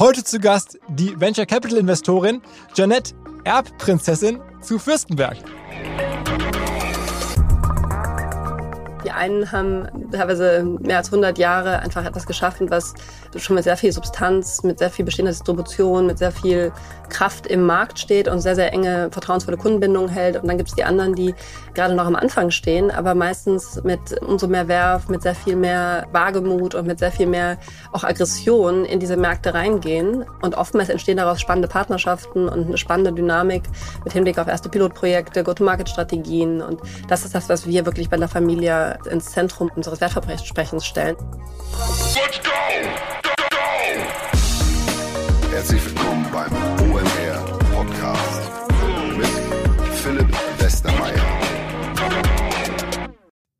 Heute zu Gast die Venture Capital Investorin Janette Erbprinzessin zu Fürstenberg. Einen haben teilweise mehr als 100 Jahre einfach etwas geschaffen, was schon mit sehr viel Substanz, mit sehr viel bestehender Distribution, mit sehr viel Kraft im Markt steht und sehr, sehr enge, vertrauensvolle Kundenbindung hält. Und dann gibt es die anderen, die gerade noch am Anfang stehen, aber meistens mit umso mehr Werf, mit sehr viel mehr Wagemut und mit sehr viel mehr auch Aggression in diese Märkte reingehen. Und oftmals entstehen daraus spannende Partnerschaften und eine spannende Dynamik mit Hinblick auf erste Pilotprojekte, Go-to-Market-Strategien. Und das ist das, was wir wirklich bei der Familie ins Zentrum unseres Wertversprechens stellen. Let's go! Go, go! Herzlich willkommen beim OMR Podcast mit Philipp Westermeier.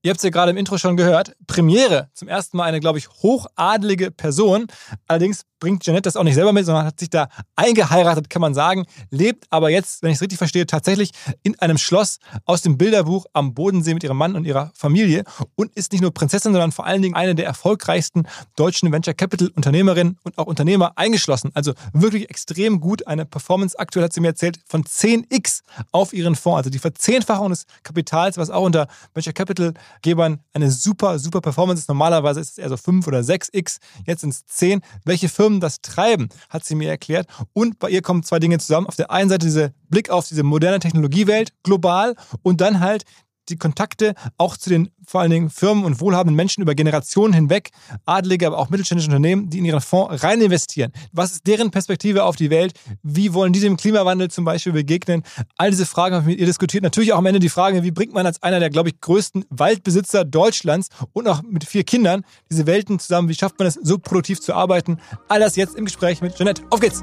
Ihr habt es ja gerade im Intro schon gehört. Premiere. Zum ersten Mal eine, glaube ich, hochadelige Person. Allerdings bringt Jeanette das auch nicht selber mit, sondern hat sich da eingeheiratet, kann man sagen, lebt aber jetzt, wenn ich es richtig verstehe, tatsächlich in einem Schloss aus dem Bilderbuch am Bodensee mit ihrem Mann und ihrer Familie und ist nicht nur Prinzessin, sondern vor allen Dingen eine der erfolgreichsten deutschen Venture Capital Unternehmerinnen und auch Unternehmer eingeschlossen. Also wirklich extrem gut. Eine Performance aktuell hat sie mir erzählt von 10x auf ihren Fonds. Also die Verzehnfachung des Kapitals, was auch unter Venture Capital Gebern eine super, super Performance ist. Normalerweise ist es eher so 5 oder 6x. Jetzt sind es 10. Welche Firmen Firmen das treiben, hat sie mir erklärt. Und bei ihr kommen zwei Dinge zusammen. Auf der einen Seite dieser Blick auf diese moderne Technologiewelt global und dann halt die Kontakte auch zu den vor allen Dingen Firmen und wohlhabenden Menschen über Generationen hinweg, Adlige, aber auch mittelständische Unternehmen, die in ihren Fonds rein investieren. Was ist deren Perspektive auf die Welt? Wie wollen die dem Klimawandel zum Beispiel begegnen? All diese Fragen haben wir mit ihr diskutiert. Natürlich auch am Ende die Frage, wie bringt man als einer der, glaube ich, größten Waldbesitzer Deutschlands und auch mit vier Kindern diese Welten zusammen? Wie schafft man es, so produktiv zu arbeiten? All das jetzt im Gespräch mit Jeanette. Auf geht's!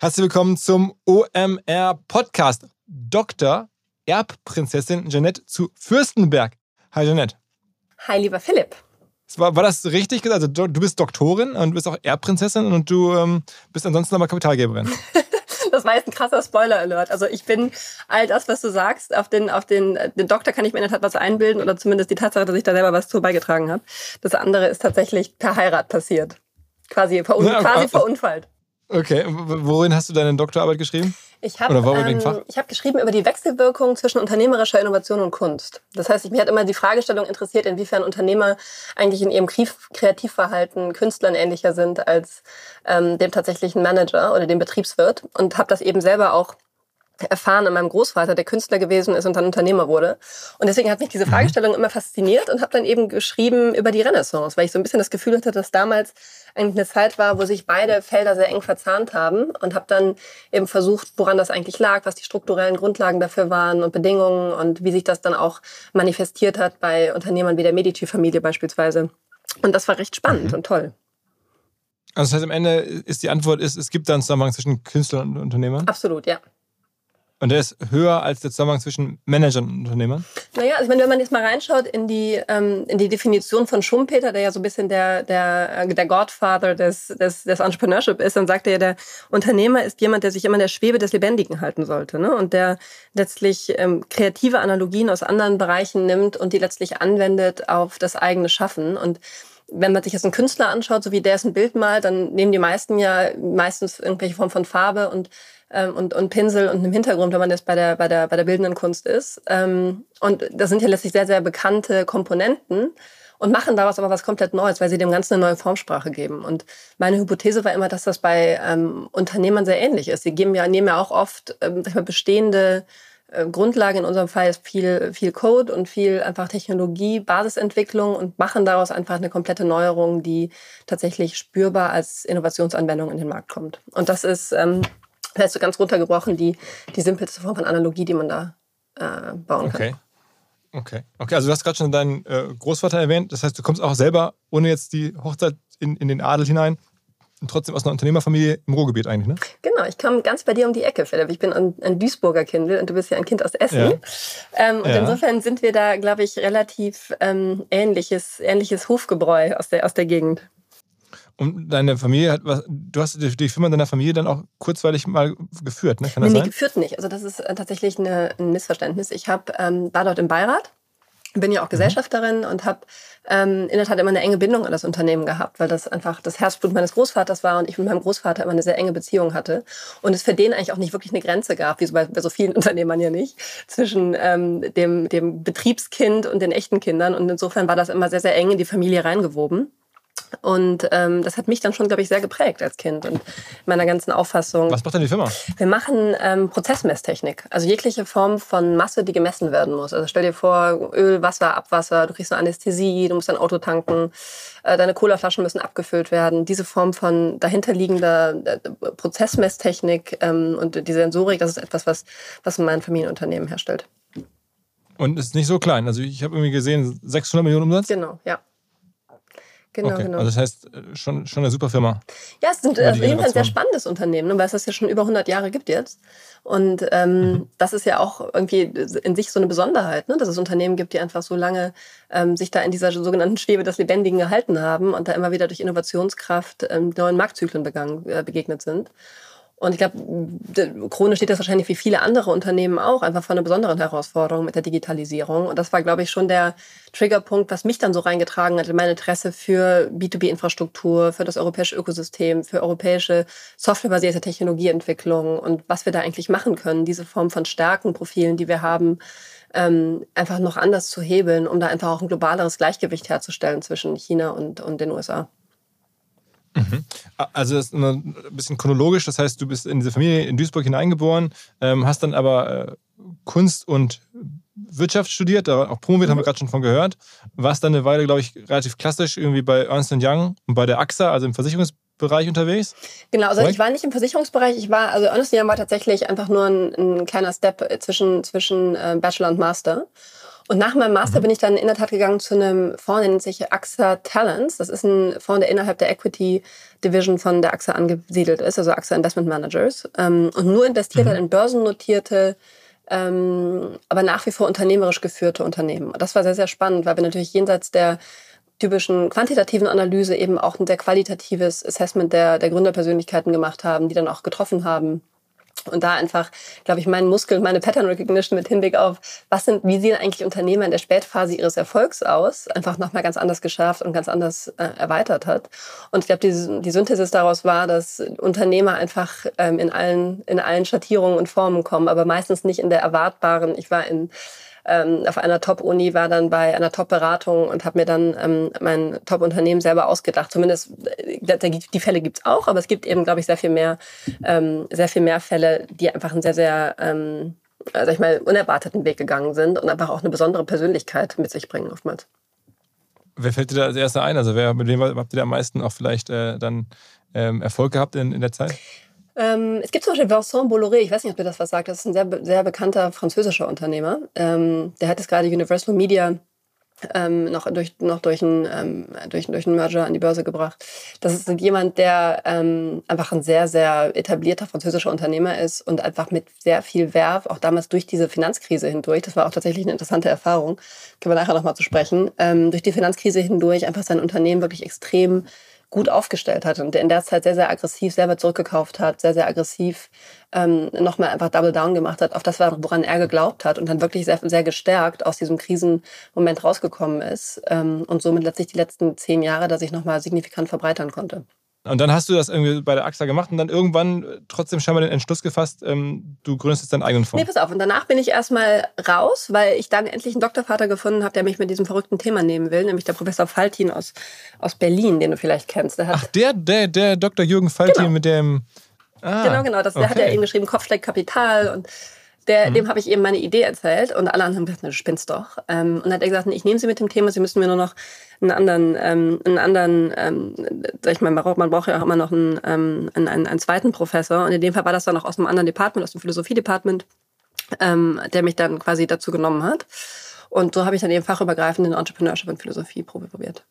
Herzlich willkommen zum OMR Podcast. Dr. Erbprinzessin Jeanette zu Fürstenberg. Hi Jeanette. Hi lieber Philipp. War, war das richtig gesagt? Also du bist Doktorin und du bist auch Erbprinzessin und du ähm, bist ansonsten aber Kapitalgeberin. das war jetzt ein krasser Spoiler-Alert. Also ich bin all das, was du sagst, auf den, auf den, den Doktor kann ich mir in der Tat was einbilden oder zumindest die Tatsache, dass ich da selber was zu beigetragen habe. Das andere ist tatsächlich per Heirat passiert. Quasi, verun ja, quasi verunfallt. Okay, worin hast du deine Doktorarbeit geschrieben? Ich habe ähm, hab geschrieben über die Wechselwirkung zwischen unternehmerischer Innovation und Kunst. Das heißt, mich hat immer die Fragestellung interessiert, inwiefern Unternehmer eigentlich in ihrem Kreativverhalten Künstlern ähnlicher sind als ähm, dem tatsächlichen Manager oder dem Betriebswirt und habe das eben selber auch erfahren an meinem Großvater, der Künstler gewesen ist und dann Unternehmer wurde. Und deswegen hat mich diese mhm. Fragestellung immer fasziniert und habe dann eben geschrieben über die Renaissance, weil ich so ein bisschen das Gefühl hatte, dass damals eigentlich eine Zeit war, wo sich beide Felder sehr eng verzahnt haben und habe dann eben versucht, woran das eigentlich lag, was die strukturellen Grundlagen dafür waren und Bedingungen und wie sich das dann auch manifestiert hat bei Unternehmern wie der Medici-Familie beispielsweise. Und das war recht spannend mhm. und toll. Also das heißt, am Ende ist die Antwort, ist, es gibt da einen Zusammenhang zwischen Künstler und Unternehmer? Absolut, ja. Und der ist höher als der Zusammenhang zwischen Managern und Unternehmern? Naja, also wenn man jetzt mal reinschaut in die, ähm, in die Definition von Schumpeter, der ja so ein bisschen der, der, äh, der Godfather des, des, des Entrepreneurship ist, dann sagt er ja, der Unternehmer ist jemand, der sich immer in der Schwebe des Lebendigen halten sollte. Ne? Und der letztlich ähm, kreative Analogien aus anderen Bereichen nimmt und die letztlich anwendet auf das eigene Schaffen. Und wenn man sich jetzt einen Künstler anschaut, so wie der es ein Bild malt, dann nehmen die meisten ja meistens irgendwelche Form von Farbe und ähm, und, und Pinsel und einem Hintergrund, wenn man jetzt bei der, bei der, bei der bildenden Kunst ist. Ähm, und das sind ja letztlich sehr, sehr bekannte Komponenten und machen daraus aber was komplett Neues, weil sie dem Ganzen eine neue Formsprache geben. Und meine Hypothese war immer, dass das bei ähm, Unternehmern sehr ähnlich ist. Sie geben ja, nehmen ja auch oft ähm, bestehende Grundlage in unserem Fall ist viel, viel Code und viel einfach Technologie, Basisentwicklung und machen daraus einfach eine komplette Neuerung, die tatsächlich spürbar als Innovationsanwendung in den Markt kommt. Und das ist ähm, Vielleicht so ganz runtergebrochen die, die simpelste Form von Analogie, die man da äh, bauen kann. Okay. Okay. Okay, also du hast gerade schon deinen äh, Großvater erwähnt. Das heißt, du kommst auch selber, ohne jetzt die Hochzeit in, in den Adel hinein, und trotzdem aus einer Unternehmerfamilie im Ruhrgebiet eigentlich, ne? Genau, ich komme ganz bei dir um die Ecke, Philipp. Ich bin ein, ein Duisburger Kind und du bist ja ein Kind aus Essen. Ja. Ähm, und ja. insofern sind wir da, glaube ich, relativ ähm, ähnliches, ähnliches Hofgebräu aus der, aus der Gegend. Und deine Familie hat was, du hast die Firma deiner Familie dann auch kurzweilig mal geführt, ne? Kann das nee, sein? geführt nicht. Also das ist äh, tatsächlich eine, ein Missverständnis. Ich hab, ähm, war dort im Beirat, bin ja auch mhm. Gesellschafterin und habe ähm, in der Tat immer eine enge Bindung an das Unternehmen gehabt, weil das einfach das Herzblut meines Großvaters war und ich mit meinem Großvater immer eine sehr enge Beziehung hatte. Und es für den eigentlich auch nicht wirklich eine Grenze gab, wie so bei, bei so vielen Unternehmern ja nicht, zwischen ähm, dem, dem Betriebskind und den echten Kindern. Und insofern war das immer sehr, sehr eng in die Familie reingewoben. Und ähm, das hat mich dann schon, glaube ich, sehr geprägt als Kind und meiner ganzen Auffassung. Was macht denn die Firma? Wir machen ähm, Prozessmesstechnik, also jegliche Form von Masse, die gemessen werden muss. Also stell dir vor, Öl, Wasser, Abwasser, du kriegst eine Anästhesie, du musst dein Auto tanken, äh, deine Colaflaschen müssen abgefüllt werden. Diese Form von dahinterliegender äh, Prozessmesstechnik ähm, und die Sensorik, das ist etwas, was, was mein Familienunternehmen herstellt. Und ist nicht so klein. Also ich habe irgendwie gesehen, 600 Millionen Umsatz? Genau, ja. Genau, okay. genau. Also das heißt, äh, schon, schon eine super Firma. Ja, es ist auf jeden Fall ein sehr spannendes Unternehmen, ne, weil es das ja schon über 100 Jahre gibt jetzt. Und ähm, mhm. das ist ja auch irgendwie in sich so eine Besonderheit, ne? dass es Unternehmen gibt, die einfach so lange ähm, sich da in dieser sogenannten Schwebe des Lebendigen gehalten haben und da immer wieder durch Innovationskraft ähm, neuen Marktzyklen begangen, äh, begegnet sind. Und ich glaube, Krone steht das wahrscheinlich wie viele andere Unternehmen auch einfach vor einer besonderen Herausforderung mit der Digitalisierung. Und das war, glaube ich, schon der Triggerpunkt, was mich dann so reingetragen hat in mein Interesse für B2B-Infrastruktur, für das europäische Ökosystem, für europäische softwarebasierte Technologieentwicklung und was wir da eigentlich machen können, diese Form von Stärkenprofilen, die wir haben, ähm, einfach noch anders zu hebeln, um da einfach auch ein globaleres Gleichgewicht herzustellen zwischen China und, und den USA. Mhm. Also das ist ein bisschen chronologisch, das heißt, du bist in diese Familie in Duisburg hineingeboren, ähm, hast dann aber äh, Kunst und Wirtschaft studiert, auch promoviert, haben wir mhm. gerade schon von gehört. Warst dann eine Weile, glaube ich, relativ klassisch irgendwie bei Ernst Young und bei der AXA, also im Versicherungsbereich unterwegs? Genau, also Correct? ich war nicht im Versicherungsbereich, ich war, also Ernst Young war tatsächlich einfach nur ein, ein kleiner Step zwischen, zwischen äh, Bachelor und Master. Und nach meinem Master mhm. bin ich dann in der Tat gegangen zu einem Fonds, der nennt sich AXA Talents. Das ist ein Fonds, der innerhalb der Equity Division von der AXA angesiedelt ist, also AXA Investment Managers. Ähm, und nur investiert mhm. hat in börsennotierte, ähm, aber nach wie vor unternehmerisch geführte Unternehmen. Und das war sehr, sehr spannend, weil wir natürlich jenseits der typischen quantitativen Analyse eben auch ein sehr qualitatives Assessment der, der Gründerpersönlichkeiten gemacht haben, die dann auch getroffen haben und da einfach, glaube ich, meinen Muskel, meine Pattern Recognition mit Hinblick auf, was sind, wie sehen eigentlich Unternehmer in der Spätphase ihres Erfolgs aus, einfach nochmal ganz anders geschärft und ganz anders äh, erweitert hat. Und ich glaube, die, die Synthesis daraus war, dass Unternehmer einfach ähm, in allen, in allen Schattierungen und Formen kommen, aber meistens nicht in der erwartbaren, ich war in ähm, auf einer Top-Uni, war dann bei einer Top-Beratung und habe mir dann ähm, mein Top-Unternehmen selber ausgedacht. Zumindest äh, die Fälle gibt's auch, aber es gibt eben, glaube ich, sehr viel mehr, ähm, sehr viel mehr Fälle, die einfach einen sehr, sehr ähm, sag ich mal, unerwarteten Weg gegangen sind und einfach auch eine besondere Persönlichkeit mit sich bringen oftmals. Wer fällt dir da als erster ein? Also wer, mit wem habt ihr da am meisten auch vielleicht äh, dann ähm, Erfolg gehabt in, in der Zeit? Ähm, es gibt zum Beispiel Vincent Bolloré, ich weiß nicht, ob ihr das was sagt, das ist ein sehr, sehr bekannter französischer Unternehmer. Ähm, der hat jetzt gerade Universal Media ähm, noch durch noch durch einen ähm, durch, durch einen Merger an die Börse gebracht. Das ist jemand, der ähm, einfach ein sehr sehr etablierter französischer Unternehmer ist und einfach mit sehr viel Werf auch damals durch diese Finanzkrise hindurch. Das war auch tatsächlich eine interessante Erfahrung. Können wir nachher noch mal zu sprechen. Ähm, durch die Finanzkrise hindurch einfach sein Unternehmen wirklich extrem gut aufgestellt hat und der in der Zeit sehr, sehr aggressiv selber zurückgekauft hat, sehr, sehr aggressiv ähm, nochmal einfach Double Down gemacht hat auf das, woran er geglaubt hat und dann wirklich sehr, sehr gestärkt aus diesem Krisenmoment rausgekommen ist ähm, und somit letztlich die letzten zehn Jahre, dass sich nochmal signifikant verbreitern konnte. Und dann hast du das irgendwie bei der AXA gemacht und dann irgendwann trotzdem scheinbar den Entschluss gefasst, ähm, du gründest jetzt deinen eigenen Fonds. Nee, pass auf. Und danach bin ich erstmal raus, weil ich dann endlich einen Doktorvater gefunden habe, der mich mit diesem verrückten Thema nehmen will, nämlich der Professor Faltin aus, aus Berlin, den du vielleicht kennst. Der Ach, der, der, der Dr. Jürgen Faltin genau. mit dem. Ah, genau, genau. Das, der hat ja eben geschrieben, Kopfschläg Kapital und der, mhm. Dem habe ich eben meine Idee erzählt und alle anderen haben gesagt, na, du spinnst doch. Ähm, und dann hat er gesagt, ich nehme sie mit dem Thema, sie müssen mir nur noch einen anderen, ähm, einen anderen, ähm, sag ich mal, man braucht, man braucht ja auch immer noch einen, ähm, einen, einen, einen zweiten Professor. Und in dem Fall war das dann auch aus einem anderen Department, aus dem Philosophie-Department, ähm, der mich dann quasi dazu genommen hat. Und so habe ich dann eben fachübergreifend in Entrepreneurship und Philosophie probiert.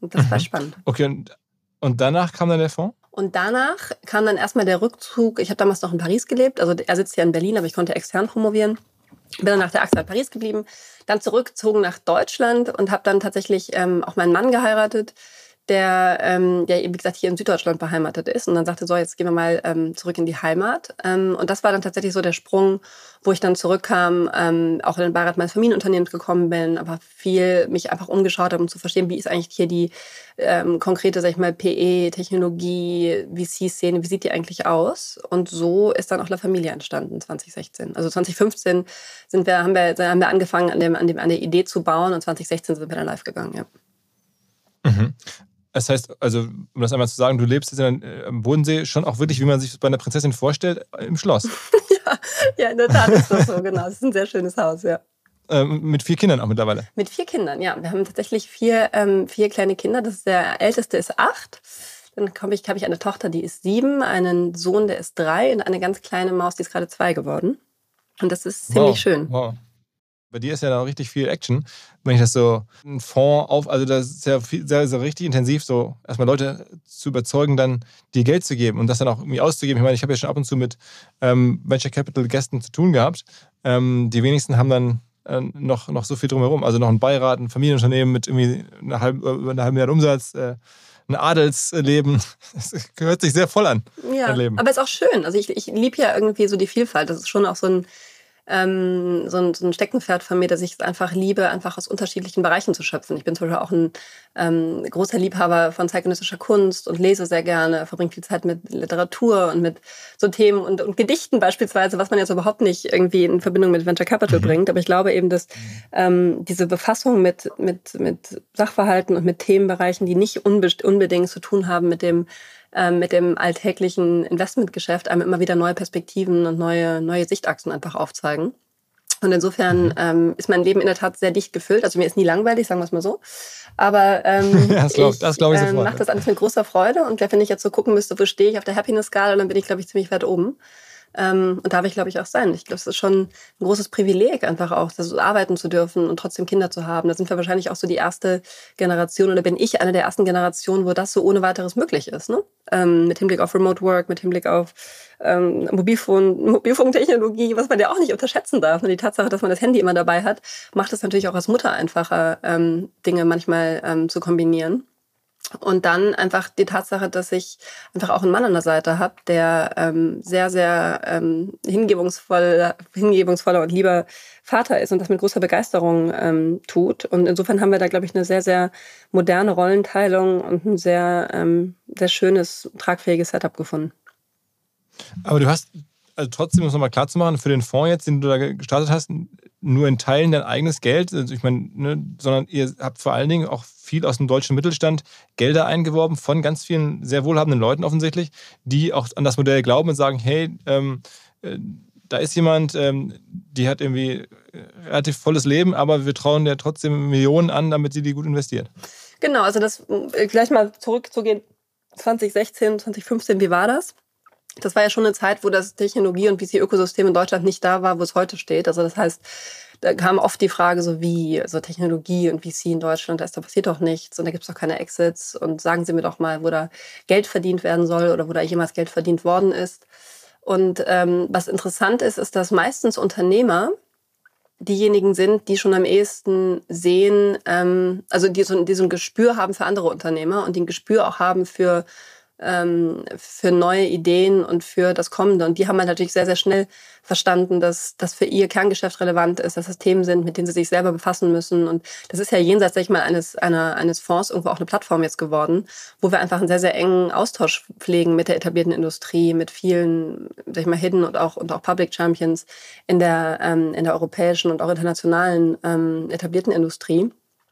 Und das mhm. war spannend. Okay, und, und danach kam dann der Fonds? Und danach kam dann erstmal der Rückzug. Ich habe damals noch in Paris gelebt. Also er sitzt ja in Berlin, aber ich konnte extern promovieren. Bin dann nach der Achse in Paris geblieben, dann zurückgezogen nach Deutschland und habe dann tatsächlich ähm, auch meinen Mann geheiratet der, ähm, der wie gesagt hier in Süddeutschland beheimatet ist und dann sagte, so jetzt gehen wir mal ähm, zurück in die Heimat. Ähm, und das war dann tatsächlich so der Sprung, wo ich dann zurückkam, ähm, auch in den Beirat meines Familienunternehmens gekommen bin, aber viel mich einfach umgeschaut habe, um zu verstehen, wie ist eigentlich hier die ähm, konkrete, sag ich mal, PE-Technologie, VC-Szene, wie sieht die eigentlich aus? Und so ist dann auch La Familia entstanden 2016. Also 2015 sind wir, haben wir, haben wir angefangen, an, dem, an, dem, an der Idee zu bauen und 2016 sind wir dann live gegangen, ja. Mhm. Das heißt, also, um das einmal zu sagen, du lebst jetzt in, äh, am Bodensee schon auch wirklich, wie man sich bei einer Prinzessin vorstellt, im Schloss. ja, ja, in der Tat ist das so, genau. Es ist ein sehr schönes Haus, ja. Ähm, mit vier Kindern auch mittlerweile? Mit vier Kindern, ja. Wir haben tatsächlich vier, ähm, vier kleine Kinder. Das ist der älteste ist acht. Dann habe ich, hab ich eine Tochter, die ist sieben, einen Sohn, der ist drei und eine ganz kleine Maus, die ist gerade zwei geworden. Und das ist ziemlich wow. schön. Wow. Bei dir ist ja da richtig viel Action. Wenn ich das so ein Fonds auf, also das ist ja viel, sehr, sehr richtig intensiv, so erstmal Leute zu überzeugen, dann dir Geld zu geben und das dann auch irgendwie auszugeben. Ich meine, ich habe ja schon ab und zu mit ähm, Venture Capital Gästen zu tun gehabt. Ähm, die wenigsten haben dann äh, noch, noch so viel drumherum. Also noch ein Beirat, ein Familienunternehmen mit irgendwie einer halben, über einer halben Milliarde Umsatz, äh, ein Adelsleben. Das gehört sich sehr voll an. Ja, aber es ist auch schön. Also ich, ich liebe ja irgendwie so die Vielfalt. Das ist schon auch so ein ähm, so, ein, so ein Steckenpferd von mir, dass ich es einfach liebe, einfach aus unterschiedlichen Bereichen zu schöpfen. Ich bin zum Beispiel auch ein ähm, großer Liebhaber von zeitgenössischer Kunst und lese sehr gerne, verbringe viel Zeit mit Literatur und mit so Themen und, und Gedichten beispielsweise, was man jetzt überhaupt nicht irgendwie in Verbindung mit Venture Capital mhm. bringt. Aber ich glaube eben, dass ähm, diese Befassung mit, mit, mit Sachverhalten und mit Themenbereichen, die nicht unbedingt zu tun haben mit dem mit dem alltäglichen Investmentgeschäft einem immer wieder neue Perspektiven und neue, neue Sichtachsen einfach aufzeigen. Und insofern mhm. ähm, ist mein Leben in der Tat sehr dicht gefüllt. Also mir ist nie langweilig, sagen wir es mal so. Aber ähm, das glaub, ich, das glaub ich ähm, mache das alles mit großer Freude. Und wenn ich jetzt so gucken müsste, wo stehe ich auf der Happiness-Skala, dann bin ich, glaube ich, ziemlich weit oben. Ähm, und darf ich, glaube ich, auch sein. Ich glaube, es ist schon ein großes Privileg, einfach auch so arbeiten zu dürfen und trotzdem Kinder zu haben. Da sind wir wahrscheinlich auch so die erste Generation oder bin ich eine der ersten Generationen, wo das so ohne weiteres möglich ist. Ne? Ähm, mit Hinblick auf Remote Work, mit Hinblick auf ähm, Mobilfon Mobilfunktechnologie, was man ja auch nicht unterschätzen darf. Und die Tatsache, dass man das Handy immer dabei hat, macht es natürlich auch als Mutter einfacher, ähm, Dinge manchmal ähm, zu kombinieren. Und dann einfach die Tatsache, dass ich einfach auch einen Mann an der Seite habe, der ähm, sehr, sehr ähm, hingebungsvoll, hingebungsvoller und lieber Vater ist und das mit großer Begeisterung ähm, tut. Und insofern haben wir da, glaube ich, eine sehr, sehr moderne Rollenteilung und ein sehr, ähm, sehr schönes, tragfähiges Setup gefunden. Aber du hast also trotzdem, um es nochmal klar zu machen, für den Fonds jetzt, den du da gestartet hast, nur in Teilen dein eigenes Geld, also ich meine, ne, sondern ihr habt vor allen Dingen auch viel aus dem deutschen Mittelstand Gelder eingeworben von ganz vielen sehr wohlhabenden Leuten offensichtlich, die auch an das Modell glauben und sagen, hey, ähm, äh, da ist jemand, ähm, die hat irgendwie äh, relativ volles Leben, aber wir trauen der trotzdem Millionen an, damit sie die gut investiert. Genau, also das äh, mal zurückzugehen, 2016, 2015, wie war das? Das war ja schon eine Zeit, wo das Technologie- und VC-Ökosystem in Deutschland nicht da war, wo es heute steht. Also das heißt, da kam oft die Frage so wie, so Technologie und VC in Deutschland, da, ist, da passiert doch nichts und da gibt es doch keine Exits und sagen Sie mir doch mal, wo da Geld verdient werden soll oder wo da jemals Geld verdient worden ist. Und ähm, was interessant ist, ist, dass meistens Unternehmer diejenigen sind, die schon am ehesten sehen, ähm, also die so, die so ein Gespür haben für andere Unternehmer und die ein Gespür auch haben für ähm, für neue Ideen und für das Kommende. Und die haben halt natürlich sehr, sehr schnell verstanden, dass das für ihr Kerngeschäft relevant ist, dass das Themen sind, mit denen sie sich selber befassen müssen. Und das ist ja jenseits, sag ich mal, eines, einer, eines Fonds irgendwo auch eine Plattform jetzt geworden, wo wir einfach einen sehr, sehr engen Austausch pflegen mit der etablierten Industrie, mit vielen, sag ich mal, Hidden und auch, und auch Public Champions in der, ähm, in der europäischen und auch internationalen ähm, etablierten Industrie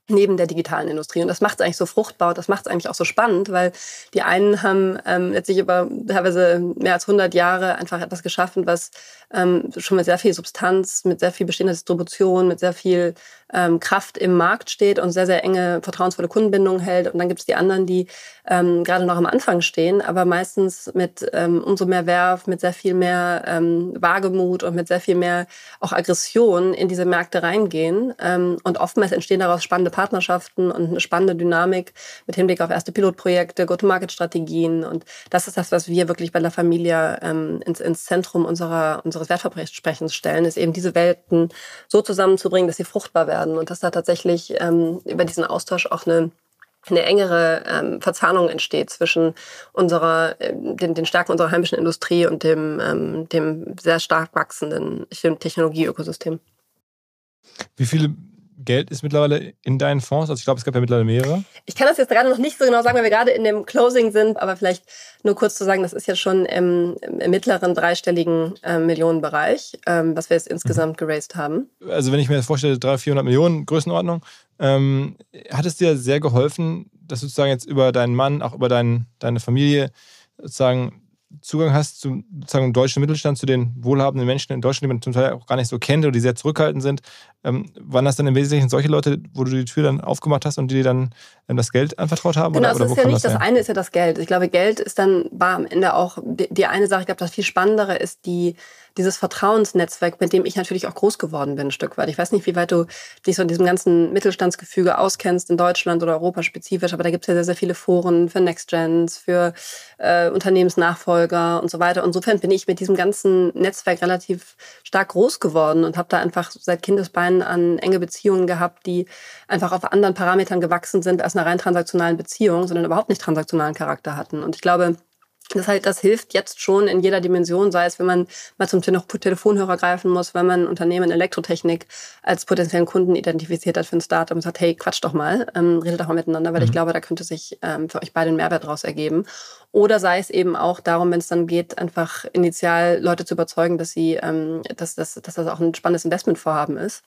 neben der digitalen Industrie. Und das macht es eigentlich so fruchtbar, das macht es eigentlich auch so spannend, weil die einen haben ähm, letztlich über teilweise mehr als 100 Jahre einfach etwas geschaffen, was ähm, schon mit sehr viel Substanz, mit sehr viel bestehender Distribution, mit sehr viel ähm, Kraft im Markt steht und sehr, sehr enge, vertrauensvolle Kundenbindungen hält. Und dann gibt es die anderen, die ähm, gerade noch am Anfang stehen, aber meistens mit ähm, umso mehr Werf, mit sehr viel mehr ähm, Wagemut und mit sehr viel mehr auch Aggression in diese Märkte reingehen. Ähm, und oftmals entstehen daraus spannende Partnerschaften und eine spannende Dynamik mit Hinblick auf erste Pilotprojekte, Go-to-Market-Strategien. Und das ist das, was wir wirklich bei La Familia ähm, ins, ins Zentrum unserer, unseres Wertversprechens stellen, ist eben diese Welten so zusammenzubringen, dass sie fruchtbar werden und dass da tatsächlich ähm, über diesen Austausch auch eine eine engere ähm, Verzahnung entsteht zwischen unserer, äh, den, den Stärken unserer heimischen Industrie und dem, ähm, dem sehr stark wachsenden Technologieökosystem. Wie viele Geld ist mittlerweile in deinen Fonds? Also ich glaube, es gab ja mittlerweile mehrere. Ich kann das jetzt gerade noch nicht so genau sagen, weil wir gerade in dem Closing sind, aber vielleicht nur kurz zu sagen, das ist ja schon im, im mittleren dreistelligen äh, Millionenbereich, ähm, was wir jetzt insgesamt mhm. geraced haben. Also wenn ich mir das vorstelle, 300, 400 Millionen Größenordnung, ähm, hat es dir sehr geholfen, dass du sozusagen jetzt über deinen Mann, auch über dein, deine Familie sozusagen Zugang hast zum sozusagen deutschen Mittelstand, zu den wohlhabenden Menschen in Deutschland, die man zum Teil auch gar nicht so kennt oder die sehr zurückhaltend sind. Ähm, waren das dann im Wesentlichen solche Leute, wo du die Tür dann aufgemacht hast und die dir dann ähm, das Geld anvertraut haben? Genau, oder, das ist ja nicht, das, das eine ist ja das Geld. Ich glaube, Geld ist dann, war am Ende auch die, die eine Sache, ich glaube, das viel Spannendere ist die, dieses Vertrauensnetzwerk, mit dem ich natürlich auch groß geworden bin, ein Stück weit. Ich weiß nicht, wie weit du dich so in diesem ganzen Mittelstandsgefüge auskennst, in Deutschland oder Europa spezifisch, aber da gibt es ja sehr, sehr viele Foren für Nextgens, für äh, Unternehmensnachfolger und so weiter. Insofern bin ich mit diesem ganzen Netzwerk relativ stark groß geworden und habe da einfach seit Kindesbeinen an enge Beziehungen gehabt, die einfach auf anderen Parametern gewachsen sind als einer rein transaktionalen Beziehung, sondern überhaupt nicht transaktionalen Charakter hatten. Und ich glaube, das, halt, das hilft jetzt schon in jeder Dimension, sei es, wenn man mal zum Telefonhörer greifen muss, wenn man ein Unternehmen in Elektrotechnik als potenziellen Kunden identifiziert hat für ein Startup und sagt, hey, quatsch doch mal, ähm, redet doch mal miteinander, weil mhm. ich glaube, da könnte sich ähm, für euch beide ein Mehrwert daraus ergeben. Oder sei es eben auch darum, wenn es dann geht, einfach initial Leute zu überzeugen, dass sie, ähm, dass, dass, dass das auch ein spannendes Investmentvorhaben ist.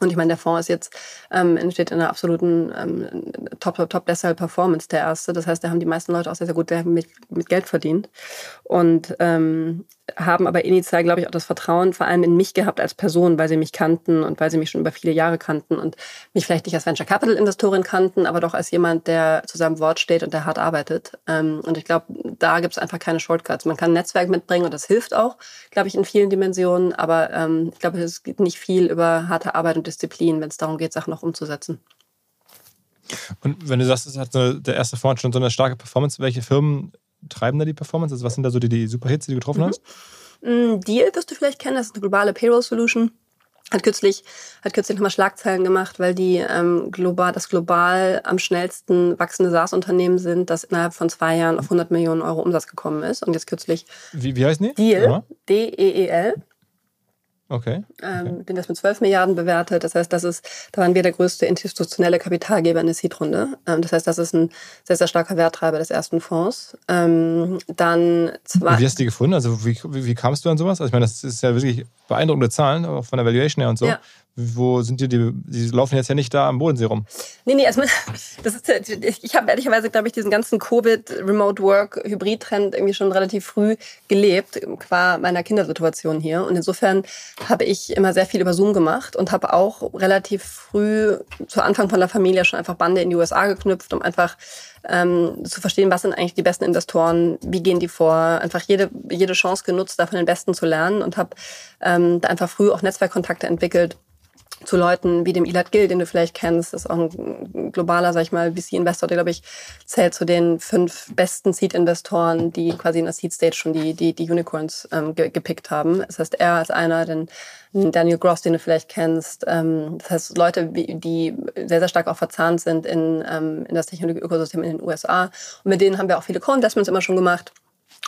Und ich meine, der Fonds ist jetzt ähm, entsteht in einer absoluten ähm, Top, Top, Top deshalb Performance der erste. Das heißt, da haben die meisten Leute auch sehr, sehr gut mit, mit Geld verdient. Und ähm, haben aber initial, glaube ich, auch das Vertrauen vor allem in mich gehabt als Person, weil sie mich kannten und weil sie mich schon über viele Jahre kannten und mich vielleicht nicht als Venture Capital Investorin kannten, aber doch als jemand, der zu seinem Wort steht und der hart arbeitet. Ähm, und ich glaube, da gibt es einfach keine Shortcuts. Man kann ein Netzwerk mitbringen und das hilft auch, glaube ich, in vielen Dimensionen. Aber ähm, ich glaube, es geht nicht viel über harte Arbeit und Disziplin, wenn es darum geht, Sachen noch umzusetzen. Und wenn du sagst, es hat so, der erste Fonds schon so eine starke Performance, welche Firmen treiben da die Performance? Also was sind da so die, die Superhits, die du getroffen mhm. hast? Mm, Deal wirst du vielleicht kennen, das ist eine globale Payroll Solution. Hat kürzlich, hat kürzlich nochmal Schlagzeilen gemacht, weil die ähm, global, das global am schnellsten wachsende SaaS-Unternehmen sind, das innerhalb von zwei Jahren auf 100 Millionen Euro Umsatz gekommen ist. Und jetzt kürzlich. Wie, wie heißt die? Deal, D-E-E-L. Okay. Ähm, den das mit 12 Milliarden bewertet. Das heißt, das ist, da waren wir der größte institutionelle Kapitalgeber in der Seed-Runde. Ähm, das heißt, das ist ein sehr, sehr starker Werttreiber des ersten Fonds. Ähm, dann zwei. Wie hast du die gefunden? Also, wie, wie, wie, kamst du an sowas? Also, ich meine, das ist ja wirklich beeindruckende Zahlen, auch von der Valuation her und so. Ja. Wo sind die, die, die laufen jetzt ja nicht da am Bodensee rum. Nee, nee, erstmal, das ist, ich habe ehrlicherweise, glaube ich, diesen ganzen Covid, Remote Work, Hybrid-Trend irgendwie schon relativ früh gelebt, qua meiner Kindersituation hier. Und insofern habe ich immer sehr viel über Zoom gemacht und habe auch relativ früh zu Anfang von der Familie schon einfach Bande in die USA geknüpft, um einfach ähm, zu verstehen, was sind eigentlich die besten Investoren, wie gehen die vor, einfach jede, jede Chance genutzt, da von den Besten zu lernen und habe ähm, da einfach früh auch Netzwerkkontakte entwickelt zu Leuten wie dem Elad Gill, den du vielleicht kennst, das ist auch ein globaler, sag ich mal, VC-Investor, der, glaube ich, zählt zu den fünf besten Seed-Investoren, die quasi in der Seed-Stage schon die, die, die Unicorns ähm, ge gepickt haben. Das heißt, er als einer, den Daniel Gross, den du vielleicht kennst. Ähm, das heißt, Leute, die sehr, sehr stark auch verzahnt sind in, ähm, in das Technologie-Ökosystem in den USA. Und mit denen haben wir auch viele Co-Investments immer schon gemacht.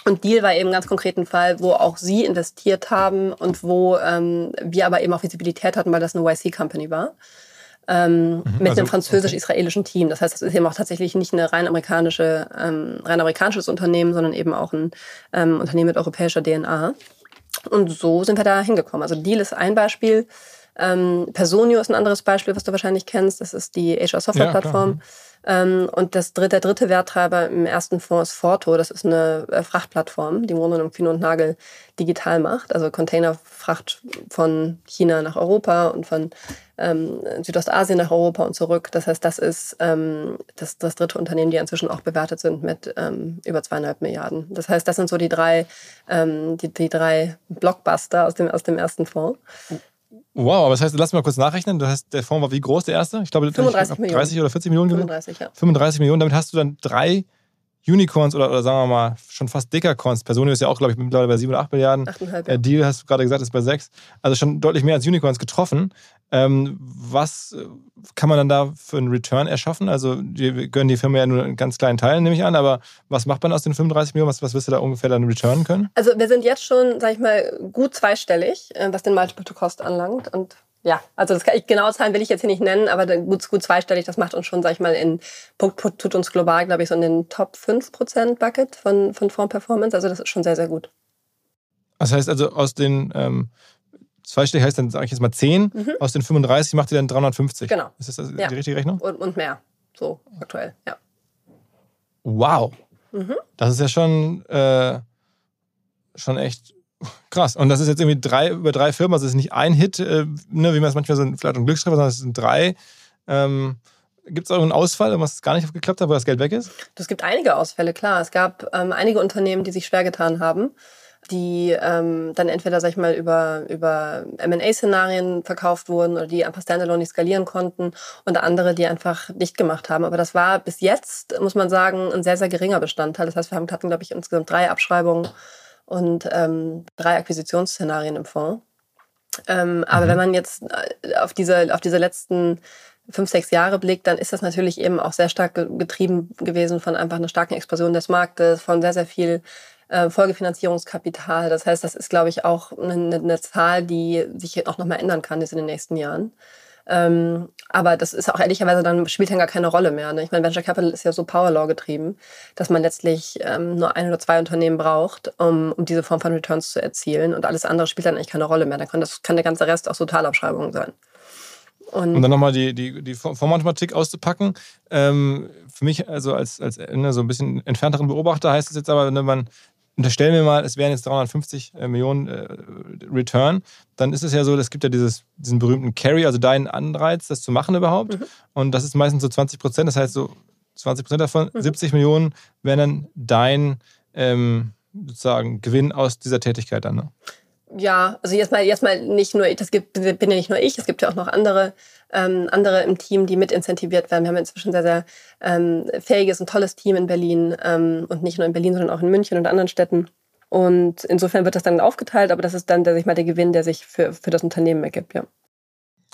Und Deal war eben ganz konkreten Fall, wo auch sie investiert haben und wo ähm, wir aber eben auch Visibilität hatten, weil das eine YC-Company war. Ähm, mhm, mit also, einem französisch-israelischen. Team. Das heißt, das ist eben auch tatsächlich nicht eine rein amerikanische, ähm, rein amerikanisches Unternehmen, sondern eben auch ein ähm, Unternehmen mit europäischer DNA. Und so sind wir da hingekommen. Also Deal ist ein Beispiel. Ähm, Personio ist ein anderes Beispiel, was du wahrscheinlich kennst. Das ist die HR-Software-Plattform. Ja, ähm, und das dritte, der dritte Werttreiber im ersten Fonds ist Forto. Das ist eine äh, Frachtplattform, die Wohnen um Kühne und Nagel digital macht. Also Containerfracht von China nach Europa und von ähm, Südostasien nach Europa und zurück. Das heißt, das ist ähm, das, das dritte Unternehmen, die inzwischen auch bewertet sind mit ähm, über zweieinhalb Milliarden. Das heißt, das sind so die drei, ähm, die, die drei Blockbuster aus dem, aus dem ersten Fonds. Wow, aber das heißt, lass mal kurz nachrechnen. Das heißt, der Fonds war wie groß der erste? Ich glaube, 35 Millionen. 30 oder 40 Millionen 35, ja. 35 Millionen. Damit hast du dann drei Unicorns oder, oder sagen wir mal schon fast Dekacorns. Personio ist ja auch, glaube ich, mittlerweile bei 7 oder 8 Milliarden. 8,5. Ja. Äh, Deal, hast du gerade gesagt, ist bei 6. Also schon deutlich mehr als Unicorns getroffen. Ähm, was äh, kann man dann da für einen Return erschaffen? Also, wir gönnen die Firma ja nur einen ganz kleinen Teil, nehme ich an, aber was macht man aus den 35 Millionen? Was, was wirst du da ungefähr dann returnen können? Also, wir sind jetzt schon, sag ich mal, gut zweistellig, äh, was den Multiple to Cost anlangt. Und ja, also das kann ich genaue Zahlen will ich jetzt hier nicht nennen, aber gut, gut zweistellig, das macht uns schon, sag ich mal, in tut uns global, glaube ich, so in den Top 5% Bucket von, von Fonds-Performance. Also das ist schon sehr, sehr gut. Das heißt also, aus den ähm, zweistellig heißt dann, sage ich jetzt mal 10, mhm. aus den 35 macht ihr dann 350. Genau. Ist das also ja. die richtige Rechnung? Und, und mehr, so aktuell, ja. Wow. Mhm. Das ist ja schon, äh, schon echt Krass. Und das ist jetzt irgendwie drei über drei Firmen, also es ist nicht ein Hit, äh, ne, wie man es manchmal so vielleicht ein Glückstreffer, sondern es sind drei. Ähm, Gibt es irgendeinen Ausfall, was gar nicht geklappt hat, wo das Geld weg ist? Es gibt einige Ausfälle, klar. Es gab ähm, einige Unternehmen, die sich schwer getan haben, die ähm, dann entweder, sag ich mal, über, über M&A-Szenarien verkauft wurden oder die einfach standalone nicht skalieren konnten und andere, die einfach nicht gemacht haben. Aber das war bis jetzt, muss man sagen, ein sehr, sehr geringer Bestandteil. Das heißt, wir hatten, glaube ich, insgesamt drei Abschreibungen und ähm, drei Akquisitionsszenarien im Fonds. Ähm, aber mhm. wenn man jetzt äh, auf diese, auf diese letzten fünf, sechs Jahre blickt, dann ist das natürlich eben auch sehr stark getrieben gewesen von einfach einer starken Explosion des Marktes, von sehr, sehr viel äh, Folgefinanzierungskapital. Das heißt, das ist, glaube ich, auch eine, eine Zahl, die sich auch nochmal ändern kann jetzt in den nächsten Jahren. Ähm, aber das ist auch ehrlicherweise dann spielt dann gar keine Rolle mehr. Ne? Ich meine, Venture Capital ist ja so Power Law getrieben, dass man letztlich ähm, nur ein oder zwei Unternehmen braucht, um, um diese Form von Returns zu erzielen. Und alles andere spielt dann eigentlich keine Rolle mehr. Dann kann, das kann der ganze Rest auch Totalabschreibungen sein. Und, und dann nochmal die, die, die Formmathematik auszupacken. Ähm, für mich, also als, als ne, so ein bisschen entfernteren Beobachter, heißt es jetzt aber, wenn ne, man unterstellen wir mal, es wären jetzt 350 äh, Millionen äh, Return, dann ist es ja so, es gibt ja dieses, diesen berühmten Carry, also deinen Anreiz, das zu machen überhaupt. Mhm. Und das ist meistens so 20 Prozent, das heißt so 20 Prozent davon, mhm. 70 Millionen wären dann dein ähm, sozusagen Gewinn aus dieser Tätigkeit dann. Ne? Ja, also jetzt mal, jetzt mal nicht nur, das gibt, bin ja nicht nur ich, es gibt ja auch noch andere, ähm, andere im Team, die mit incentiviert werden. Wir haben inzwischen sehr, sehr ähm, fähiges und tolles Team in Berlin ähm, und nicht nur in Berlin, sondern auch in München und anderen Städten. Und insofern wird das dann aufgeteilt, aber das ist dann, der sich mal der Gewinn, der sich für, für das Unternehmen ergibt, ja.